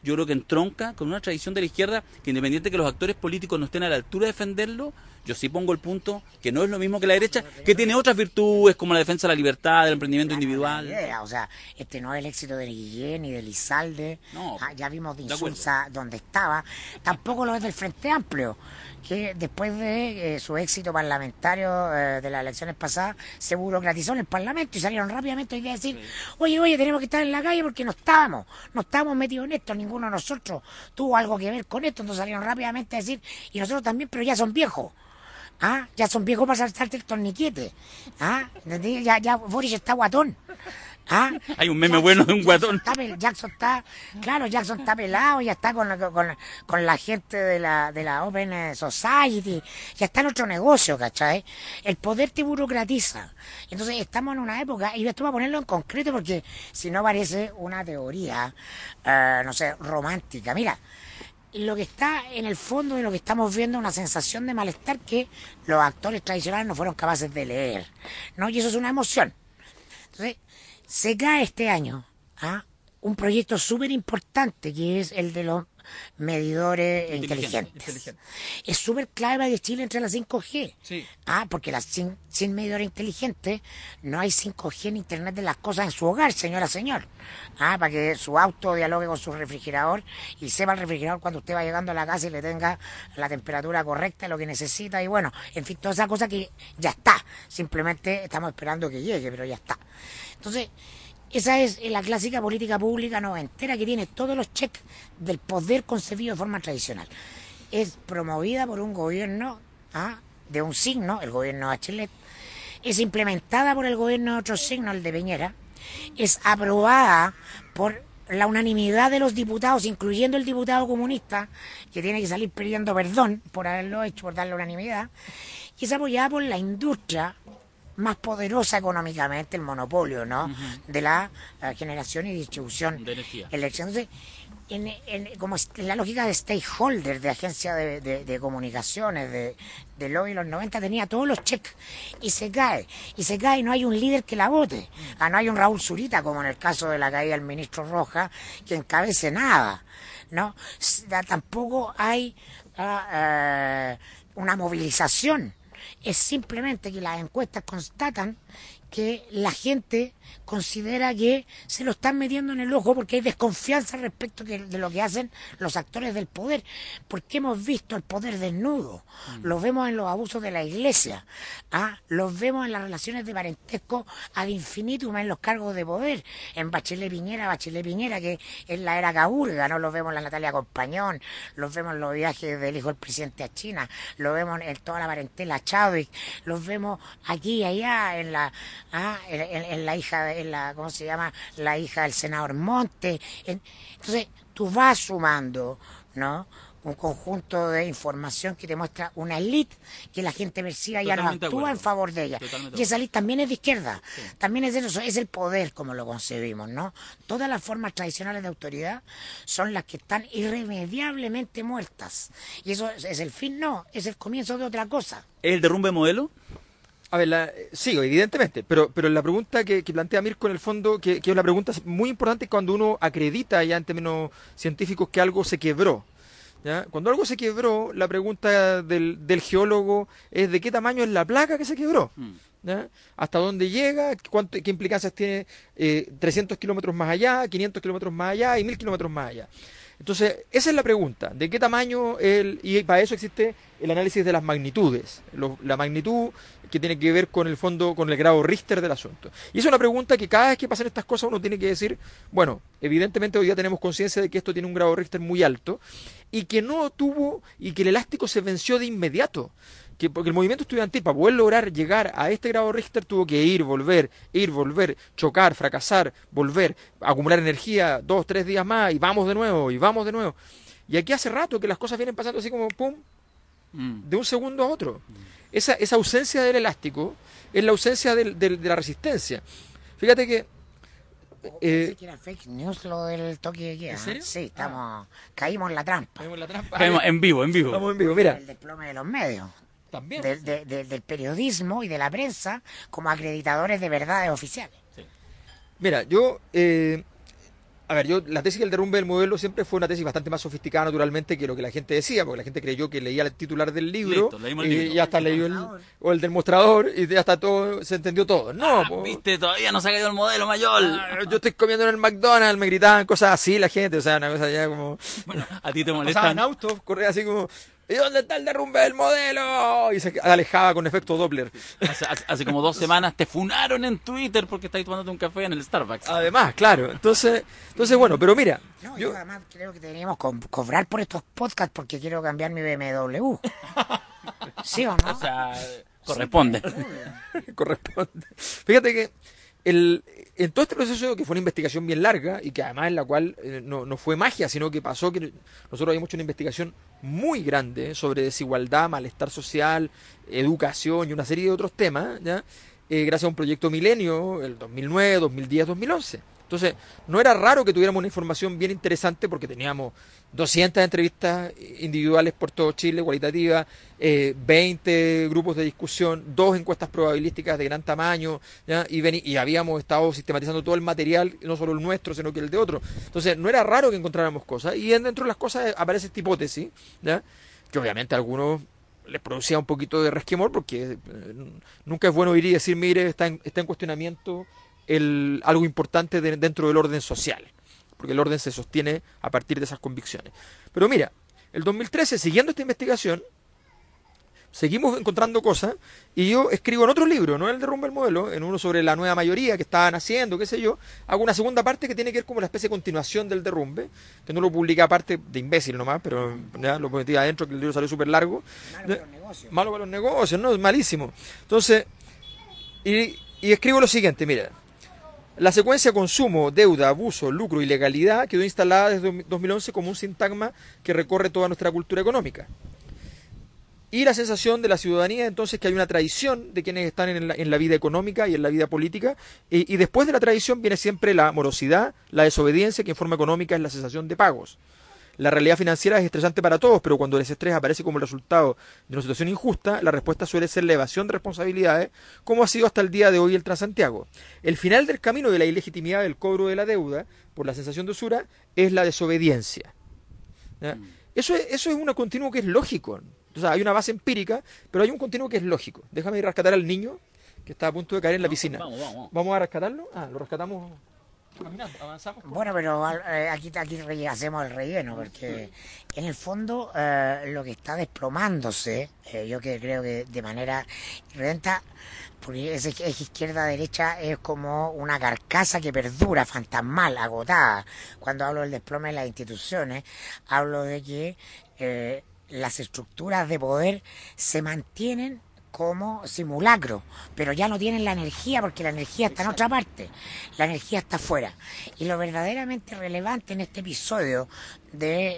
S1: yo creo que entronca con una tradición de la izquierda que independiente de que los actores políticos no estén a la altura de defenderlo, yo sí pongo el punto que no es lo mismo que la derecha, que tiene otras virtudes como la defensa de la libertad, del emprendimiento individual.
S2: Idea, o sea, este no es el éxito de Guillén ni de Lizalde. No, ah, ya vimos de Insulza donde estaba. Tampoco lo es del Frente Amplio, que después de eh, su éxito parlamentario eh, de las elecciones pasadas, se burocratizó en el Parlamento y salieron rápidamente a decir, sí. oye, oye, tenemos que estar en la calle porque no estábamos, no estábamos metidos en esto, ninguno de nosotros tuvo algo que ver con esto, entonces salieron rápidamente a decir, y nosotros también, pero ya son viejos. ¿Ah? Ya son viejos para saltarte el torniquete. ¿Ah? Ya, ya Boris está guatón. ¿Ah?
S1: Hay un meme Jackson, bueno de un guatón.
S2: Jackson está, Jackson está, claro, Jackson está pelado, ya está con, con, con, la gente de la, de la Open Society, ya está en otro negocio, ¿cachai? El poder te burocratiza. Entonces estamos en una época, y esto voy a ponerlo en concreto porque si no parece una teoría, uh, no sé, romántica. Mira, lo que está en el fondo de lo que estamos viendo es una sensación de malestar que los actores tradicionales no fueron capaces de leer, ¿no? Y eso es una emoción. Entonces, se cae este año ¿ah? un proyecto súper importante que es el de los medidores inteligentes. inteligente. Es súper clave para que Chile entre a la 5G.
S3: Sí.
S2: Ah, porque las, sin, sin medidores inteligentes no hay 5G en Internet de las cosas en su hogar, señora, señor. Ah, para que su auto dialogue con su refrigerador y sepa el refrigerador cuando usted va llegando a la casa y le tenga la temperatura correcta, lo que necesita y bueno, en fin, toda esa cosa que ya está. Simplemente estamos esperando que llegue, pero ya está. Entonces, esa es la clásica política pública noventera que tiene todos los cheques del poder concebido de forma tradicional. Es promovida por un gobierno ¿ah? de un signo, el gobierno de Bachelet, es implementada por el gobierno de otro signo, el de Peñera, es aprobada por la unanimidad de los diputados, incluyendo el diputado comunista, que tiene que salir pidiendo perdón por haberlo hecho, por darle unanimidad, y es apoyada por la industria más poderosa económicamente, el monopolio, ¿no? Uh -huh. De la uh, generación y distribución
S1: de energía.
S2: Entonces, en, en, como en la lógica de stakeholder, de agencia de, de, de comunicaciones, de, de lobby los 90, tenía todos los cheques y se cae. Y se cae y no hay un líder que la vote. Ah, no hay un Raúl Zurita, como en el caso de la caída del ministro Roja, que encabece nada. ¿no? Tampoco hay uh, una movilización es simplemente que las encuestas constatan que la gente considera que se lo están metiendo en el ojo porque hay desconfianza respecto de, lo que hacen los actores del poder, porque hemos visto el poder desnudo, mm. lo vemos en los abusos de la iglesia, ¿ah? los vemos en las relaciones de parentesco ad infinitum en los cargos de poder, en Bachelet Piñera, Bachelet Piñera, que es la era Caburga, ¿no? los vemos en la Natalia Compañón, los vemos en los viajes del hijo del presidente a China, lo vemos en toda la parentela Chávez, los vemos aquí y allá en la ah, en, en, en, la hija, en la, ¿cómo se llama? La hija del senador Monte. En, entonces, tú vas sumando, ¿no? Un conjunto de información que te muestra una elite que la gente perciba ya no actúa en favor de ella. Y esa elite también es de izquierda. Sí. También es de eso, es el poder como lo concebimos, ¿no? Todas las formas tradicionales de autoridad son las que están irremediablemente muertas. Y eso es el fin, no, es el comienzo de otra cosa.
S1: ¿Es el derrumbe modelo?
S3: A ver, la, sí, evidentemente, pero, pero la pregunta que, que plantea Mirko en el fondo, que, que, es una pregunta muy importante cuando uno acredita ya en términos científicos que algo se quebró. ¿ya? Cuando algo se quebró, la pregunta del, del geólogo es de qué tamaño es la placa que se quebró. Mm. ¿Ya? hasta dónde llega, cuánto, qué implicancias tiene eh, 300 kilómetros más allá, 500 kilómetros más allá y 1000 kilómetros más allá. Entonces, esa es la pregunta, ¿de qué tamaño el, y para eso existe el análisis de las magnitudes, lo, la magnitud que tiene que ver con el fondo, con el grado Richter del asunto. Y es una pregunta que cada vez que pasan estas cosas uno tiene que decir, bueno, evidentemente hoy día tenemos conciencia de que esto tiene un grado Richter muy alto y que no tuvo, y que el elástico se venció de inmediato que porque el movimiento estudiantil para poder lograr llegar a este grado Richter tuvo que ir, volver, ir, volver, chocar, fracasar, volver, acumular energía dos, tres días más y vamos de nuevo, y vamos de nuevo. Y aquí hace rato que las cosas vienen pasando así como pum,
S1: Mm.
S3: de un segundo a otro. Esa, esa ausencia del elástico es la ausencia del- del- de la resistencia. Fíjate que... eh,
S2: Pensé que era fake news lo del toque de queda.
S3: ¿En serio?
S2: Sí, estamos, caímos en la trampa.
S3: Caemos en la trampa.
S1: Caemos en vivo, en vivo.
S3: Estamos en vivo, mira.
S2: El desplome de los medios,
S3: También.
S2: del- de- de- del periodismo y de la prensa como acreditadores de verdades oficiales.
S3: Mira, yo... eh, a ver, yo la tesis del derrumbe del modelo siempre fue una tesis bastante más sofisticada naturalmente que lo que la gente decía, porque la gente creyó que leía el titular del libro
S1: Listo, leímos el
S3: y
S1: libro.
S3: ya hasta leyó el, o el del mostrador y ya está todo, se entendió todo. No, po.
S1: Ah, Viste, todavía no se ha caído el modelo mayor.
S3: Ah, yo estoy comiendo en el McDonald's, me gritaban cosas así la gente, o sea, una cosa ya como...
S1: Bueno, a ti te
S3: Pasaban
S1: molestan.
S3: autos, corría así como, ¿y dónde está el derrumbe del modelo? Y se alejaba con efecto Doppler.
S1: Hace, hace- hace como dos semanas te funaron en Twitter porque estáis tomándote un café en el Starbucks.
S3: Además, claro, entonces, entonces bueno, pero mira,
S2: No,
S3: yo,
S2: yo además creo que deberíamos co- cobrar por estos podcasts porque quiero cambiar mi BMW. ¿Sí o no?
S1: O sea, corresponde.
S3: corresponde. Fíjate que el, en todo este proceso, que fue una investigación bien larga y que además en la cual eh, no, no fue magia, sino que pasó que nosotros habíamos hecho una investigación muy grande sobre desigualdad, malestar social, educación y una serie de otros temas, ¿ya? Eh, gracias a un proyecto Milenio, el 2009, 2010, 2011. Entonces, no era raro que tuviéramos una información bien interesante porque teníamos 200 entrevistas individuales por todo Chile, cualitativas, eh, 20 grupos de discusión, dos encuestas probabilísticas de gran tamaño, ¿ya? Y, veni- y habíamos estado sistematizando todo el material, no solo el nuestro, sino que el de otro. Entonces, no era raro que encontráramos cosas. Y en- dentro de las cosas aparece esta hipótesis, ¿ya? que obviamente a algunos les producía un poquito de resquemor porque eh, nunca es bueno ir y decir, mire, está en, está en cuestionamiento el, algo importante de- dentro del orden social, porque el orden se sostiene a partir de esas convicciones. Pero mira, el 2013, siguiendo esta investigación, seguimos encontrando cosas y yo escribo en otro libro, no en el derrumbe del modelo, en uno sobre la nueva mayoría que estaban haciendo, qué sé yo, hago una segunda parte que tiene que ver como una especie de continuación del derrumbe, que no lo publiqué aparte de imbécil nomás, pero ya lo metí adentro, que el libro salió súper largo.
S2: Malo para los negocios.
S3: Malo para los negocios, ¿no? Es malísimo. Entonces, y, y escribo lo siguiente, mira. La secuencia consumo, deuda, abuso, lucro y legalidad quedó instalada desde 2011 como un sintagma que recorre toda nuestra cultura económica. Y la sensación de la ciudadanía entonces que hay una tradición de quienes están en la, vida económica y en la vida política. Y, y después de la tradición viene siempre la morosidad, la desobediencia, que en forma económica es la sensación de pagos. La realidad financiera es estresante para todos, pero cuando el estrés aparece como el resultado de una situación injusta, la respuesta suele ser la evasión de responsabilidades, como ha sido hasta el día de hoy el Transantiago. El final del camino de la ilegitimidad del cobro de la deuda por la sensación de usura es la desobediencia. ¿Ya? Eso, es, eso es un continuo que es lógico. O sea, hay una base empírica, pero hay un continuo que es lógico. Déjame ir a rescatar al niño que está a punto de caer en la piscina.
S1: Vamos, vamos.
S3: ¿Vamos a rescatarlo? Ah, lo rescatamos caminando, avanzamos.
S2: Bueno, pero eh, aquí, aquí hacemos el relleno, porque en el fondo eh, lo que está desplomándose, eh, yo que creo que de manera renta, porque ese eje izquierda-derecha es como una carcasa que perdura, fantasmal, agotada. Cuando hablo del desplome de las instituciones, hablo de que eh, las estructuras de poder se mantienen como simulacro, pero ya no tienen la energía porque la energía está en otra parte, la energía está afuera. Y lo verdaderamente relevante en este episodio de,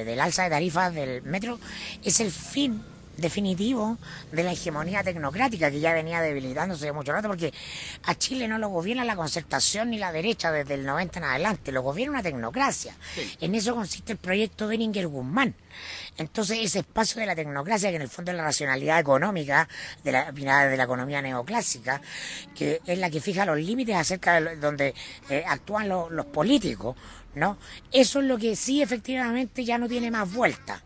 S2: eh, del alza de tarifas del metro es el fin definitivo de la hegemonía tecnocrática que ya venía debilitándose de mucho rato porque a Chile no lo gobierna la concertación ni la derecha desde el 90 en adelante, lo gobierna una tecnocracia. En eso consiste el proyecto Beringer Guzmán. Entonces ese espacio de la tecnocracia que en el fondo es la racionalidad económica de la, de la economía neoclásica, que es la que fija los límites acerca de donde eh, actúan lo- los políticos, ¿no? Eso es lo que sí efectivamente ya no tiene más vuelta.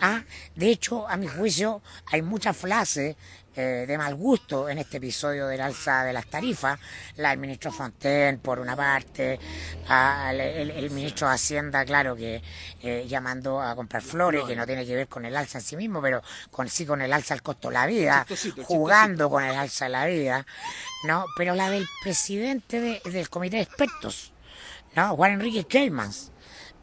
S2: Ah, de hecho, a mi juicio, hay muchas frases eh, de mal gusto en este episodio del alza de las tarifas. La del ministro Fontaine, por una parte, ah, el, el- el ministro de Hacienda, claro, que eh, llamando a comprar flores, que no tiene que ver con el alza en sí mismo, pero con, sí con el alza al costo de la vida,
S3: Chistosito,
S2: jugando con el alza de la vida. ¿no? Pero la del presidente de- del comité de expertos, ¿no? Juan Enrique Keimans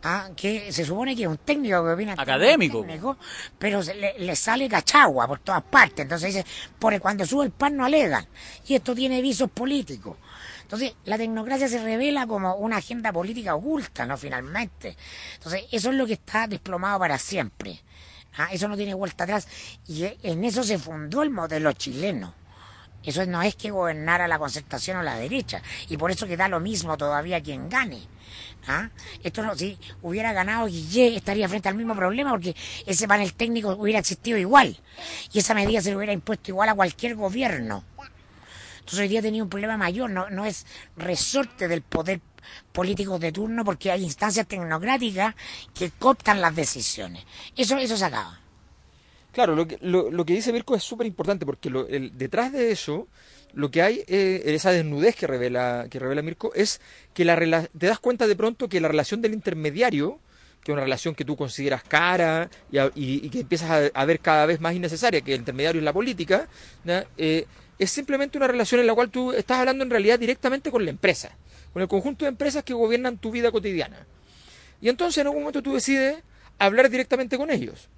S2: ah, que se supone que es un técnico que opina
S1: Académico.
S2: técnico, pero se- le, le sale cachagua por todas partes. Entonces dice, por cuando sube el pan no alegan. Y esto tiene visos políticos. Entonces, la tecnocracia se revela como una agenda política oculta, ¿no? Finalmente. Entonces, eso es lo que está desplomado para siempre. Ah, Eso no tiene vuelta atrás. Y e- en eso se fundó el modelo chileno. Eso no es que gobernara la concertación o la derecha. Y por eso que da lo mismo todavía quien gane. ¿Ah? Esto no, si hubiera ganado Guillé, estaría frente al mismo problema porque ese panel técnico hubiera existido igual. Y esa medida se le hubiera impuesto igual a cualquier gobierno. Entonces hoy día tenía un problema mayor, no, no es resorte del poder político de turno porque hay instancias tecnocráticas que cooptan las decisiones. Eso, eso se acaba.
S3: Claro, lo que, lo, lo que dice Mirko es súper importante porque detrás de eso, lo que hay, eh, esa desnudez que revela, que revela Mirko, es que la rela- te das cuenta de pronto que la relación del intermediario, que es una relación que tú consideras cara y, que empiezas a, ver cada vez más innecesaria, que el intermediario es la política. Eh, es simplemente una relación en la cual tú estás hablando en realidad directamente con la empresa, con el conjunto de empresas que gobiernan tu vida cotidiana. Y entonces en algún momento tú decides hablar directamente con ellos.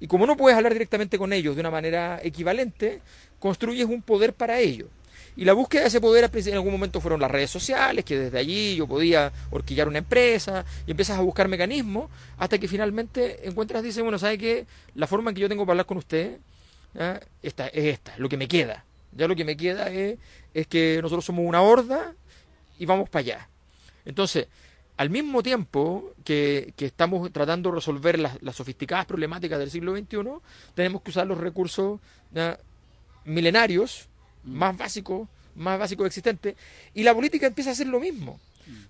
S3: Y como no puedes hablar directamente con ellos de una manera equivalente, construyes un poder para ellos. Y la búsqueda de ese poder en algún momento fueron las redes sociales, que desde allí yo podía horquillar una empresa y empiezas a buscar mecanismos hasta que finalmente encuentras, dice, bueno, ¿sabe qué? La forma en que yo tengo para hablar con usted esta, es esta, lo que me queda. Ya lo que me queda es, es que nosotros somos una horda y vamos para allá. Entonces, al mismo tiempo que, que estamos tratando de resolver las, las sofisticadas problemáticas del siglo XXI, tenemos que usar los recursos milenarios, más básicos, más básicos existentes, y la política empieza a hacer lo mismo.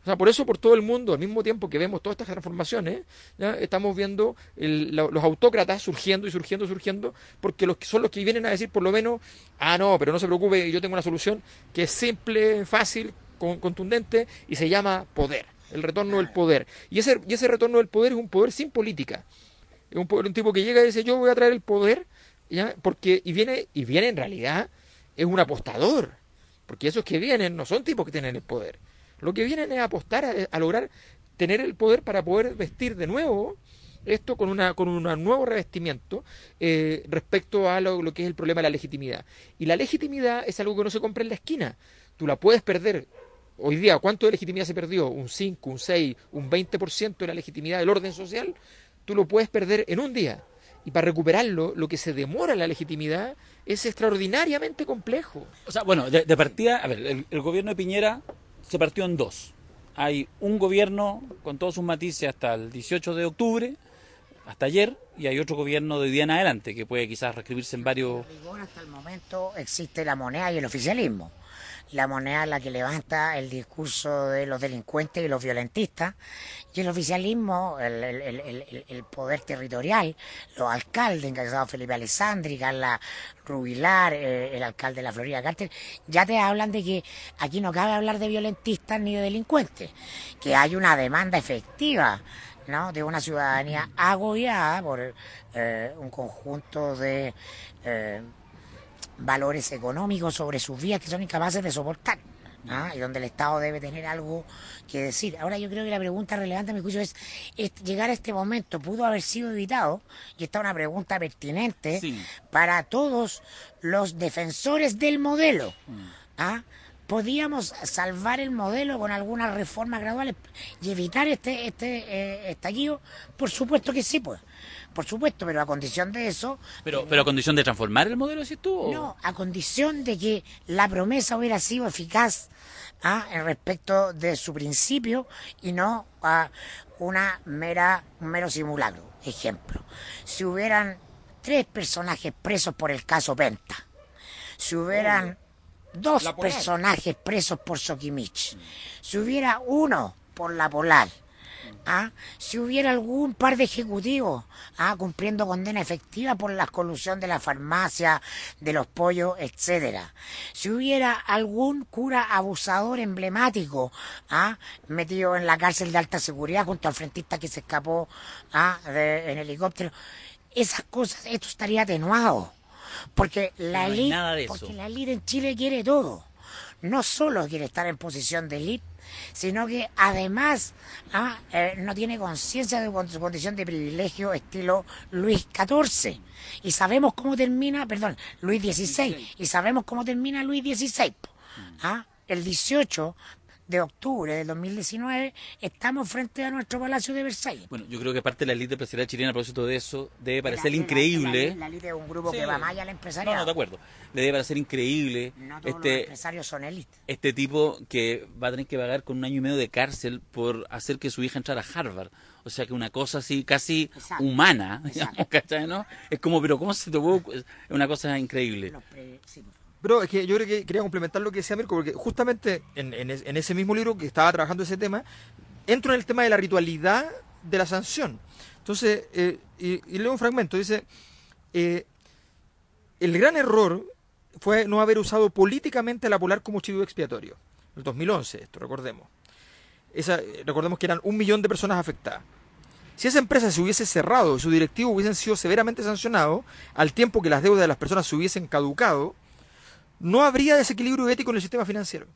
S3: O sea, por eso por todo el mundo, al mismo tiempo que vemos todas estas transformaciones, ¿ya? estamos viendo el- la- los autócratas surgiendo y surgiendo y surgiendo, porque los son los que vienen a decir por lo menos, ah, no, pero no se preocupe, yo tengo una solución que es simple, fácil, con- contundente, y se llama poder, el retorno del poder. Y ese, y ese retorno del poder es un poder sin política. Es un, poder- un tipo que llega y dice, yo voy a traer el poder, ¿ya? porque y viene, y viene en realidad, es un apostador. Porque esos que vienen no son tipos que tienen el poder. Lo que vienen es apostar a, lograr tener el poder para poder vestir de nuevo esto con una con un nuevo revestimiento eh, respecto a lo, lo que es el problema de la legitimidad. Y la legitimidad es algo que no se compra en la esquina. Tú la puedes perder. Hoy día, ¿cuánto de legitimidad se perdió? ¿Un 5, un 6, un 20% de la legitimidad del orden social? Tú lo puedes perder en un día. Y para recuperarlo, lo que se demora en la legitimidad es extraordinariamente complejo.
S1: O sea, bueno, de, de partida, a ver, el, el gobierno de Piñera se partió en dos. Hay un gobierno con todos sus matices hasta el 18 de octubre, hasta ayer, y hay otro gobierno de hoy día en adelante, que puede quizás reescribirse en varios...
S2: En rigor, hasta el momento existe la moneda y el oficialismo. La moneda la que levanta el discurso de los delincuentes y los violentistas, y el oficialismo, el, el- el- poder territorial, los alcaldes, encabezados Felipe Alessandri, Carla Rubilar, eh, el alcalde de la Florida Cárter, ya te hablan de que aquí no cabe hablar de violentistas ni de delincuentes, que hay una demanda efectiva ¿no? de una ciudadanía agobiada por eh, un conjunto de eh, valores económicos sobre sus vidas que son incapaces de soportar. ¿ah? Y donde el Estado debe tener algo que decir. Ahora yo creo que la pregunta relevante a mi juicio es, es llegar a este momento pudo haber sido evitado y esta es una pregunta pertinente
S1: Sí.
S2: para todos los defensores del modelo. ¿ah? ¿Podíamos salvar el modelo con algunas reformas graduales y evitar este, este eh, estallido? Por supuesto que sí, pues. Por supuesto, pero a condición de eso,
S1: Pero, pero a condición de transformar el modelo, decís tú. o-
S2: no, a condición de que la promesa hubiera sido eficaz ¿ah? en respecto de su principio y no a una mera, un mero simulacro. Ejemplo, si hubieran tres personajes presos por el caso Penta, si hubieran dos personajes presos por Sokimich, si hubiera uno por la Polar, ¿ah? si hubiera algún par de ejecutivos ¿ah? cumpliendo condena efectiva por la colusión de la farmacia, de los pollos, etcétera, si hubiera algún cura abusador emblemático ¿ah? metido en la cárcel de alta seguridad junto al frentista que se escapó ¿ah? de- en helicóptero, esas cosas, esto estaría atenuado. Porque la
S1: no
S2: elite,
S1: nada de eso.
S2: porque la elite en Chile quiere todo. no solo quiere estar en posición de élite, sino que además ah, eh, no tiene conciencia de su condición de privilegio estilo Luis XIV. Y sabemos cómo termina, perdón, Luis XVI. Y sabemos cómo termina Luis XVI. ¿ah? El 18 de octubre del 2019 estamos frente a nuestro Palacio de Versalles.
S1: Bueno, yo creo que parte de la élite empresarial chilena, a propósito de eso, debe parecer increíble.
S2: La, élite es un grupo que va más al empresariado.
S1: No, no, de acuerdo. Le debe parecer increíble.
S2: No todos este, los empresarios son élite.
S1: Este tipo que va a tener que pagar con un año y medio de cárcel por hacer que su hija entrara a Harvard. O sea que una cosa así casi humana, digamos, ¿cachai? ¿no? Es como, pero ¿cómo se tuvo? Es una cosa increíble.
S3: Pero es que yo creo que quería complementar lo que decía Mirko, porque justamente en, ese mismo libro que estaba trabajando ese tema, entro en el tema de la ritualidad de la sanción. Entonces, eh, y, leo un fragmento, dice, eh, el gran error fue no haber usado políticamente la polar como chivo expiatorio. En el 2011, esto recordemos. Esa, recordemos que eran un millón de personas afectadas. Si esa empresa se hubiese cerrado y su directivo hubiesen sido severamente sancionados, al tiempo que las deudas de las personas se hubiesen caducado, no habría desequilibrio ético en el sistema financiero.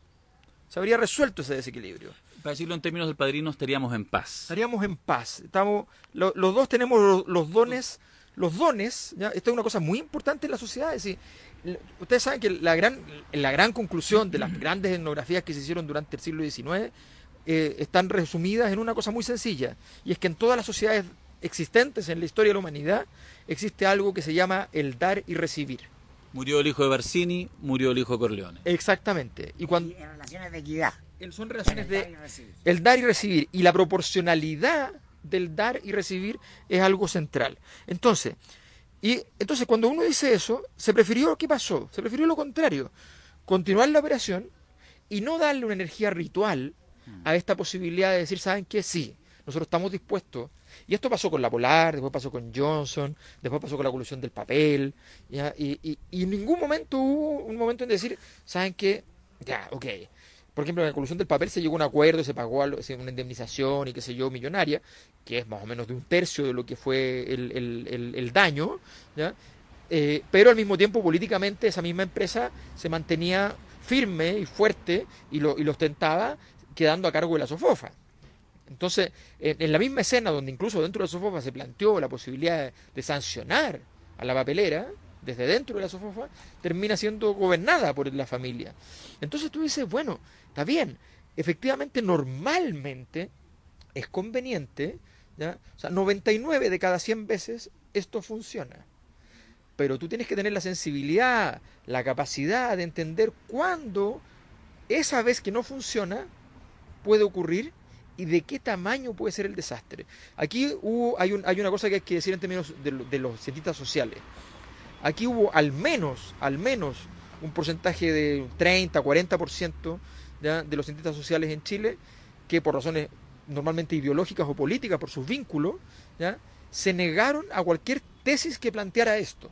S3: Se habría resuelto ese desequilibrio.
S1: Para decirlo en términos del padrino, estaríamos en paz.
S3: Estaríamos en paz. Estamos, los dos tenemos los, dones. Los dones, ¿ya? esto es una cosa muy importante en la sociedad. Es decir, ustedes saben que la gran, la gran conclusión de las grandes etnografías que se hicieron durante el siglo XIX eh, están resumidas en una cosa muy sencilla. Y es que en todas las sociedades existentes en la historia de la humanidad existe algo que se llama el dar y recibir.
S1: Murió el hijo de Barsini, murió el hijo de Corleone.
S3: Exactamente.
S2: Y cuando en relaciones de equidad.
S3: Son relaciones de el dar y recibir y la proporcionalidad del dar y recibir es algo central. Entonces, y entonces cuando uno dice eso, se prefirió ¿qué pasó? Se prefirió lo contrario, continuar la operación y no darle una energía ritual a esta posibilidad de decir, ¿saben qué? Sí, nosotros estamos dispuestos y esto pasó con la Polar, después pasó con Johnson, después pasó con la evolución del papel, Y, en ningún momento hubo un momento en decir, ¿saben qué? Ya, ok. Por ejemplo, en la evolución del papel se llegó a un acuerdo, se pagó una indemnización y qué sé yo, millonaria, que es más o menos de un tercio de lo que fue el, daño, eh, pero al mismo tiempo políticamente esa misma empresa se mantenía firme y fuerte y lo, y lo ostentaba quedando a cargo de la SOFOFA. Entonces, en, la misma escena donde incluso dentro de la SOFOFA se planteó la posibilidad de, sancionar a la papelera, desde dentro de la SOFOFA, termina siendo gobernada por la familia. Entonces tú dices, bueno, está bien, efectivamente, normalmente es conveniente, ¿ya? o sea, 99 de cada 100 veces esto funciona. Pero tú tienes que tener la sensibilidad, la capacidad de entender cuándo esa vez que no funciona puede ocurrir y de qué tamaño puede ser el desastre. Aquí hubo, hay, un, hay una cosa que hay que decir en términos de, los cientistas sociales. Aquí hubo al menos, al menos un porcentaje de 30, 40% de los cientistas sociales en Chile que por razones normalmente ideológicas o políticas, por sus vínculos, ¿ya? se negaron a cualquier tesis que planteara esto.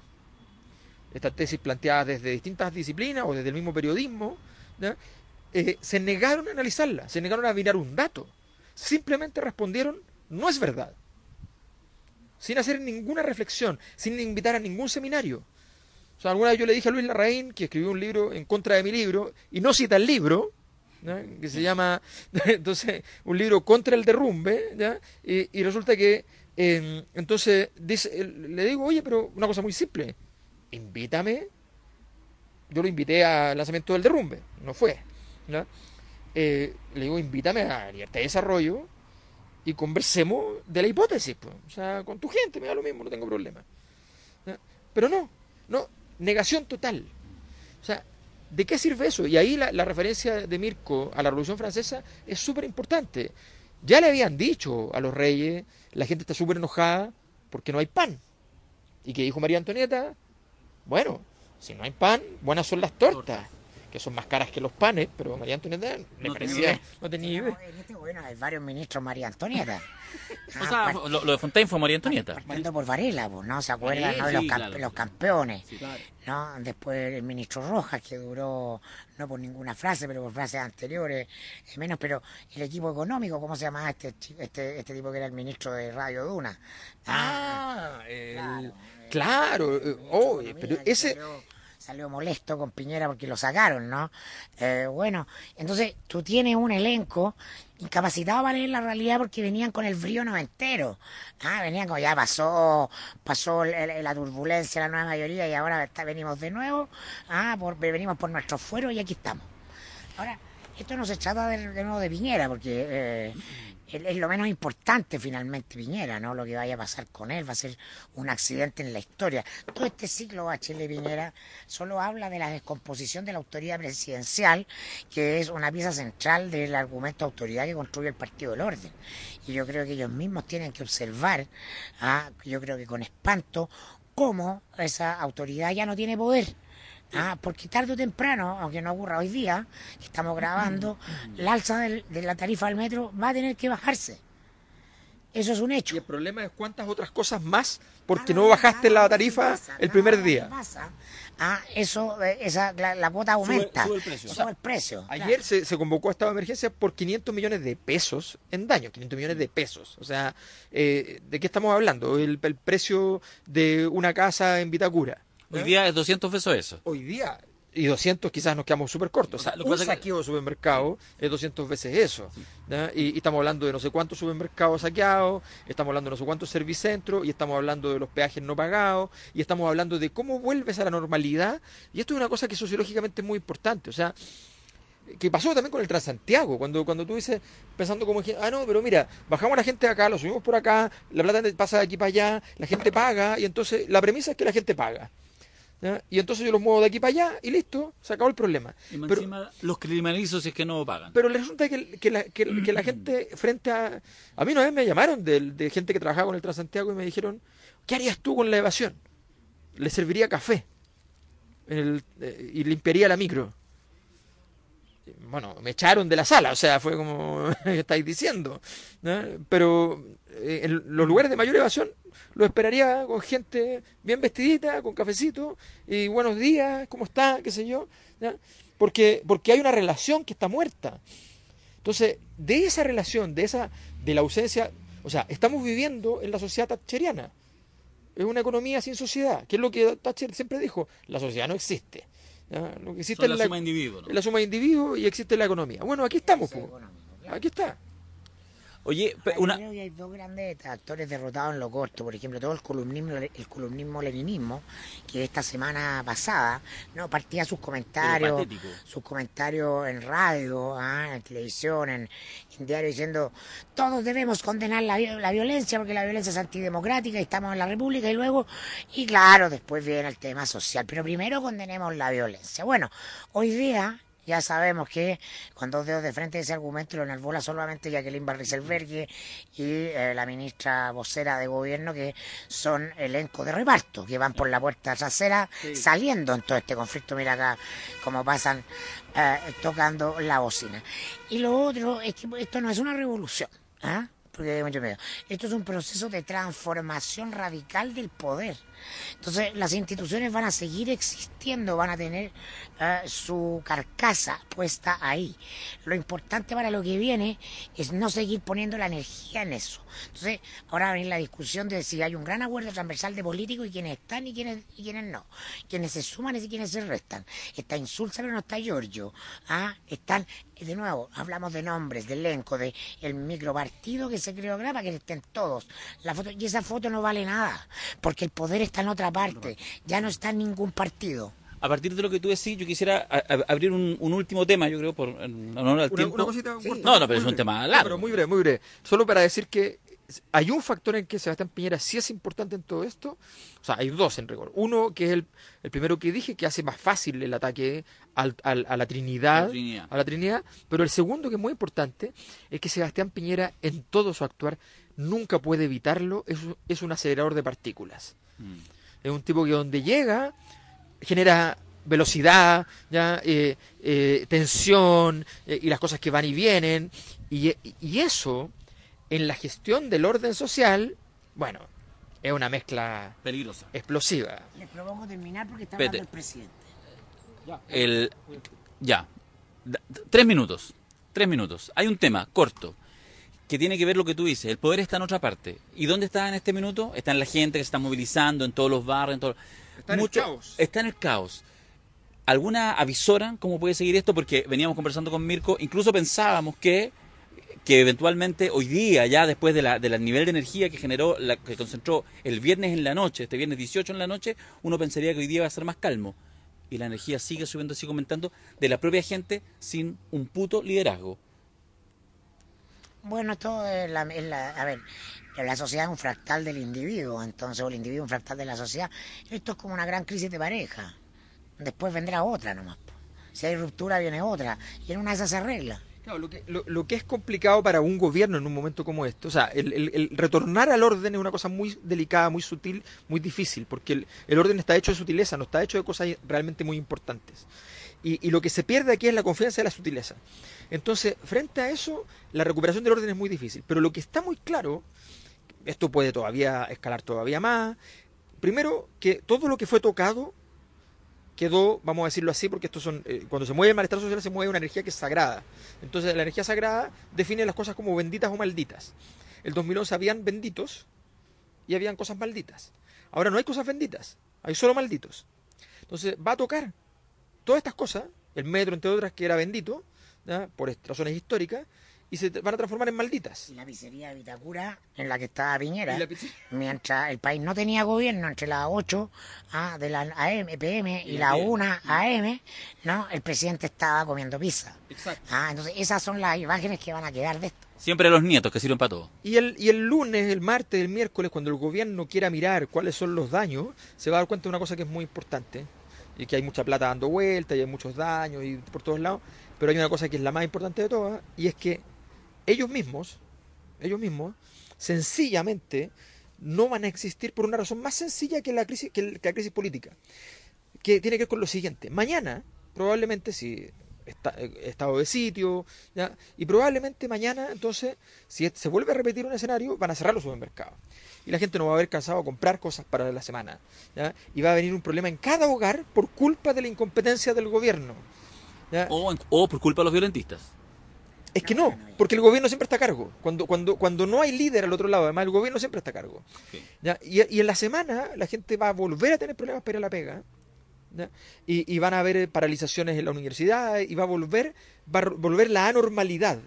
S3: Estas tesis planteadas desde distintas disciplinas o desde el mismo periodismo, eh, se negaron a analizarla, se negaron a mirar un dato simplemente respondieron, no es verdad. Sin hacer ninguna reflexión, sin invitar a ningún seminario. O sea, alguna vez yo le dije a Luis Larraín, que escribió un libro en contra de mi libro, y no cita el libro, que se llama, entonces, un libro contra el derrumbe, Y, resulta que, em, entonces, dice, le digo, oye, pero una cosa muy simple, invítame. Yo lo invité al lanzamiento del derrumbe, no fue. Eh, le digo, invítame a Libertad de Desarrollo y conversemos de la hipótesis. O sea, con tu gente, me da lo mismo, no tengo problema. Pero no, no, negación total. O sea, ¿de qué sirve eso? Y ahí la, referencia de Mirko a la Revolución Francesa es súper importante. Ya le habían dicho a los reyes, la gente está súper enojada porque no hay pan. ¿Y que dijo María Antonieta? Bueno, si no hay pan, buenas son las tortas que son más caras que los panes, pero María Antonieta le parecía, no tenía idea.
S2: En este hay varios ministros María Antonieta.
S1: o sea, lo, de Fontaine fue María Antonieta.
S2: Partiendo por Varela, pues, ¿no? ¿Se acuerdan de los, los, campeones? ¿no? Después el ministro Rojas, que duró, no por ninguna frase, pero por frases anteriores, eh, menos, pero el equipo económico, ¿cómo se llamaba este, este, este tipo que era el ministro de Radio Duna?
S3: Ah, el, claro, claro eh, oh, pero ese
S2: salió molesto con Piñera porque lo sacaron, ¿no? Eh, bueno, entonces tú tienes un elenco incapacitado para leer la realidad porque venían con el brío noventero. Ah, venían como ya pasó, pasó la turbulencia, la nueva mayoría y ahora venimos de nuevo, ah, por, venimos por nuestros fueros y aquí estamos. Ahora, esto no se trata de, de nuevo de Piñera porque eh, es lo menos importante finalmente Piñera, ¿no? Lo que vaya a pasar con él va a ser un accidente en la historia. Todo este ciclo Bachelet Piñera solo habla de la descomposición de la autoridad presidencial, que es una pieza central del argumento de autoridad que construye el Partido del Orden. Y yo creo que ellos mismos tienen que observar, ¿ah? yo creo que con espanto, cómo esa autoridad ya no tiene poder Ah, porque tarde o temprano, aunque no ocurra hoy día, que estamos grabando, la alza de la tarifa del metro va a tener que bajarse. Eso es un hecho.
S3: Y el problema es cuántas otras cosas más, porque no bajaste la tarifa el primer día.
S2: Ah, eso, eh, esa, la, cuota aumenta. Sube, el precio.
S3: ayer se, se, convocó a estado de emergencia por 500 millones de pesos en daño, 500 millones de pesos. O sea, eh, ¿de qué estamos hablando? El, el precio de una casa en Vitacura.
S1: Hoy día es 200 pesos eso.
S3: Hoy día, y 200 quizás nos quedamos súper cortos. O sea, un saqueo de supermercado es 200 veces eso. Y, estamos hablando de no sé cuántos supermercados saqueados, estamos hablando de no sé cuántos servicentros, y estamos hablando de los peajes no pagados, y estamos hablando de cómo vuelves a la normalidad. Y esto es una cosa que sociológicamente es muy importante. O sea, que pasó también con el Transantiago, cuando, cuando tú dices, pensando como, ah, no, pero mira, bajamos a la gente de acá, lo subimos por acá, la plata pasa de aquí para allá, la gente paga, y entonces la premisa es que la gente paga. Y entonces yo los muevo de aquí para allá y listo, se acabó el problema.
S1: Y pero, encima los criminalizo si es que no pagan.
S3: Pero resulta que, que, la, que, la gente frente a... A mí una vez me llamaron de, de gente que trabajaba con el Transantiago y me dijeron, ¿qué harías tú con la evasión? Le serviría café el, eh, y limpiaría la micro. Bueno, me echaron de la sala, o sea, fue como estáis diciendo. Pero eh, en los lugares de mayor evasión lo esperaría con gente bien vestidita, con cafecito, y buenos días, ¿cómo está? qué sé yo, Porque, porque hay una relación que está muerta. Entonces, de esa relación, de esa, de la ausencia, o sea, estamos viviendo en la sociedad thatcheriana. Es una economía sin sociedad, que es lo que Thatcher siempre dijo, la sociedad no existe. Lo que existe
S1: es la, suma de individuos.
S3: La suma de individuos y existe la economía. Bueno, aquí estamos. Aquí está.
S1: Oye,
S2: una... creo que hay dos grandes actores derrotados en lo corto. Por ejemplo, todo el columnismo, el columnismo leninismo, que esta semana pasada no partía sus comentarios, sus comentarios en radio, ah, en televisión, en, diario, diciendo todos debemos condenar la, la violencia porque la violencia es antidemocrática y estamos en la república y luego, y claro, después viene el tema social. Pero primero condenemos la violencia. Bueno, hoy día ya sabemos que con dos dedos de frente ese argumento lo enarbola solamente Jacqueline Barriselberghe y eh, la ministra vocera de gobierno, que son elenco de reparto, que van por la puerta trasera saliendo en todo este conflicto. Mira acá cómo pasan eh, tocando la bocina. Y lo otro es que esto no es una revolución. ¿ah? Porque Esto es un proceso de transformación radical del poder. Entonces, las instituciones van a seguir existiendo, van a tener eh, su carcasa puesta ahí. Lo importante para lo que viene es no seguir poniendo la energía en eso. Entonces, ahora va a venir la discusión de si hay un gran acuerdo transversal de políticos y quiénes están y quiénes, y quiénes no. Quiénes se suman y quiénes se restan. Está Insulsa pero no está Giorgio. ¿Ah? Están, de nuevo, hablamos de nombres, de elenco, de el micropartido que se creó para que estén todos. La foto, y esa foto no vale nada, porque el poder está en otra parte, ya no está en ningún partido.
S1: A partir de lo que tú decís, yo quisiera abrir un, último tema, yo creo, por honor al tiempo. no, no, pero es un tema largo. pero
S3: muy breve, muy breve. Solo para decir que hay un factor en que Sebastián Piñera sí es importante en todo esto. O sea, hay dos en rigor. Uno, que es el, el primero que dije, que hace más fácil el ataque al, a la Trinidad, a la Trinidad. Pero el segundo, que es muy importante, es que Sebastián Piñera, en todo su actuar, nunca puede evitarlo. Es, es un acelerador de partículas. Mm. Es un tipo que donde llega genera velocidad, ¿ya? Eh, eh, tensión eh, y las cosas que van y vienen. Y, eso, en la gestión del orden social, bueno, es una mezcla
S1: peligrosa,
S2: explosiva. Les propongo terminar porque está hablando el presidente.
S1: Ya. El, ya. Tres minutos. Tres minutos. Hay un tema corto que tiene que ver lo que tú dices. El poder está en otra parte. ¿Y dónde está en este minuto? Está en la gente que se está movilizando, en todos los barrios, en todo...
S3: Está en el caos.
S1: Está en el caos. ¿Alguna avisoran cómo puede seguir esto? Porque veníamos conversando con Mirko, incluso pensábamos que que eventualmente hoy día, ya después de la, del nivel de energía que generó, la, que concentró el viernes en la noche, este viernes 18 en la noche, uno pensaría que hoy día va a ser más calmo. Y la energía sigue subiendo, sigue aumentando, de la propia gente sin un puto liderazgo.
S2: Bueno, esto es la, la- a ver, la sociedad es un fractal del individuo, entonces, o el individuo es un fractal de la sociedad. Esto es como una gran crisis de pareja. Después vendrá otra nomás. Si hay ruptura, viene otra. Y en una de esas se arregla.
S3: Claro, lo que, lo, lo que es complicado para un gobierno en un momento como este, o sea, el, el- el retornar al orden es una cosa muy delicada, muy sutil, muy difícil, porque el, el orden está hecho de sutileza, no está hecho de cosas realmente muy importantes. Y, lo que se pierde aquí es la confianza de la sutileza. Entonces, frente a eso, la recuperación del orden es muy difícil. Pero lo que está muy claro, esto puede todavía escalar todavía más, primero, que todo lo que fue tocado quedó, vamos a decirlo así, porque son, eh, cuando se mueve el malestar social se mueve una energía que es sagrada. Entonces la energía sagrada define las cosas como benditas o malditas. El 2011 habían benditos y habían cosas malditas. Ahora no hay cosas benditas, hay solo malditos. Entonces va a tocar todas estas cosas, el metro entre otras que era bendito, ¿ya? por razones históricas, y se van a transformar en malditas.
S2: Y la pizzería de Vitacura, en la que estaba Piñera,
S3: Y la pizzería-
S2: mientras el país no tenía gobierno entre las 8 ah, de la AM, PM y,
S1: Y
S2: la
S1: las 10.
S2: 1 AM, ¿no? el presidente estaba comiendo pizza.
S3: Exacto.
S2: Ah, entonces esas son las imágenes que van a quedar de esto.
S1: Siempre los nietos que sirven para todo.
S3: Y el, y el lunes, el martes, el miércoles, cuando el gobierno quiera mirar cuáles son los daños, se va a dar cuenta de una cosa que es muy importante. Y que hay mucha plata dando vueltas, y hay muchos daños y por todos lados. Pero hay una cosa que es la más importante de todas, y es que ellos mismos, ellos mismos, sencillamente no van a existir por una razón más sencilla que la crisis, que la crisis política. Que tiene que ver con lo siguiente. Mañana, probablemente, si está, eh, estado de sitio, ¿ya? y probablemente mañana, entonces, si se vuelve a repetir un escenario, van a cerrar los supermercados. Y la gente no va a haber cansado a comprar cosas para la semana. ¿ya? Y va a venir un problema en cada hogar por culpa de la incompetencia del gobierno. ¿ya?
S1: O, o por culpa de los violentistas.
S3: Es que no, porque el gobierno siempre está a cargo. Cuando, cuando, cuando no hay líder al otro lado, además, el gobierno siempre está a cargo.
S1: Sí.
S3: ¿ya? Y, y en la semana la gente va a volver a tener problemas para ir a la pega. ¿ya? Y, y van a haber paralizaciones en la universidad y va a volver, va a volver la anormalidad.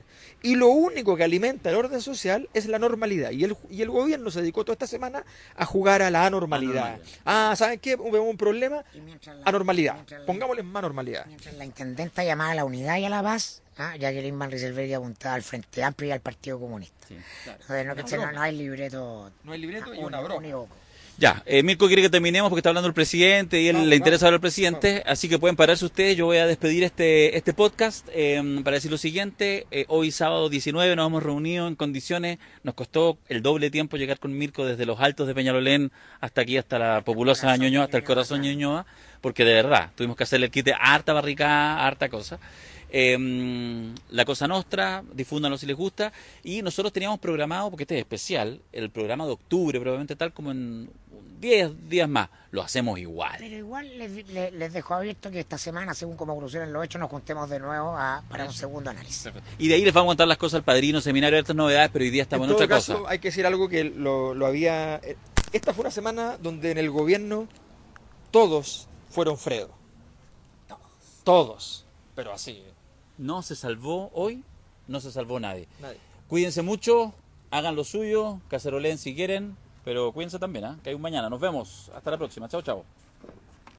S3: Y lo único que alimenta el orden social es la normalidad. Y el, y el gobierno se dedicó toda esta semana a jugar a la anormalidad.
S1: Anormalidad.
S3: Ah, ¿saben qué? Hubo un problema.
S2: Y la-
S3: Anormalidad.
S2: la-
S3: Pongámosle más normalidad.
S2: Mientras la intendenta llamaba a la unidad y a la paz, ah, Jacqueline Van Rieselberg apuntaba al Frente Amplio y al Partido Comunista.
S1: Sí.
S2: Entonces, no, que no, no hay libreto.
S3: No hay libreto y
S2: ah,
S3: una
S2: uni-
S3: broma.
S1: Ya, eh, Mirko quiere que terminemos porque está hablando el presidente y él le interesa hablar al presidente, así que pueden pararse ustedes. Yo voy a despedir este, este podcast eh, para decir lo siguiente. eh, hoy sábado 19 nos hemos reunido en condiciones, nos costó el doble tiempo llegar con Mirko desde los altos de Peñalolén hasta aquí, hasta la populosa Ñuñoa, hasta el corazón. Ñuñoa, porque de verdad tuvimos que hacerle el quite a harta barricada, a harta cosa. Eh, la Cosa Nostra, difúndanlo si les gusta. Y nosotros teníamos programado, porque este es especial, el programa de octubre, probablemente tal como en 10 días más. Lo hacemos igual.
S2: Pero igual les, les- les dejo abierto que esta semana, según como evolucionen los hechos, nos juntemos de nuevo a- para un segundo análisis.
S1: Y de ahí les vamos a contar las cosas al padrino, seminario, estas novedades, pero hoy día estamos en,
S3: en todo
S1: otra
S3: caso,
S1: cosa.
S3: hay que decir algo que lo, lo había... eh, Esta fue una semana donde en el gobierno todos fueron Fredo. Todos. Pero así.
S1: No se salvó hoy, no se salvó nadie.
S3: Nadie.
S1: Cuídense mucho, hagan lo suyo, caceroleen si quieren, pero cuídense también, ¿ah? que hay un mañana. Nos vemos. Hasta la próxima. Chao, chao.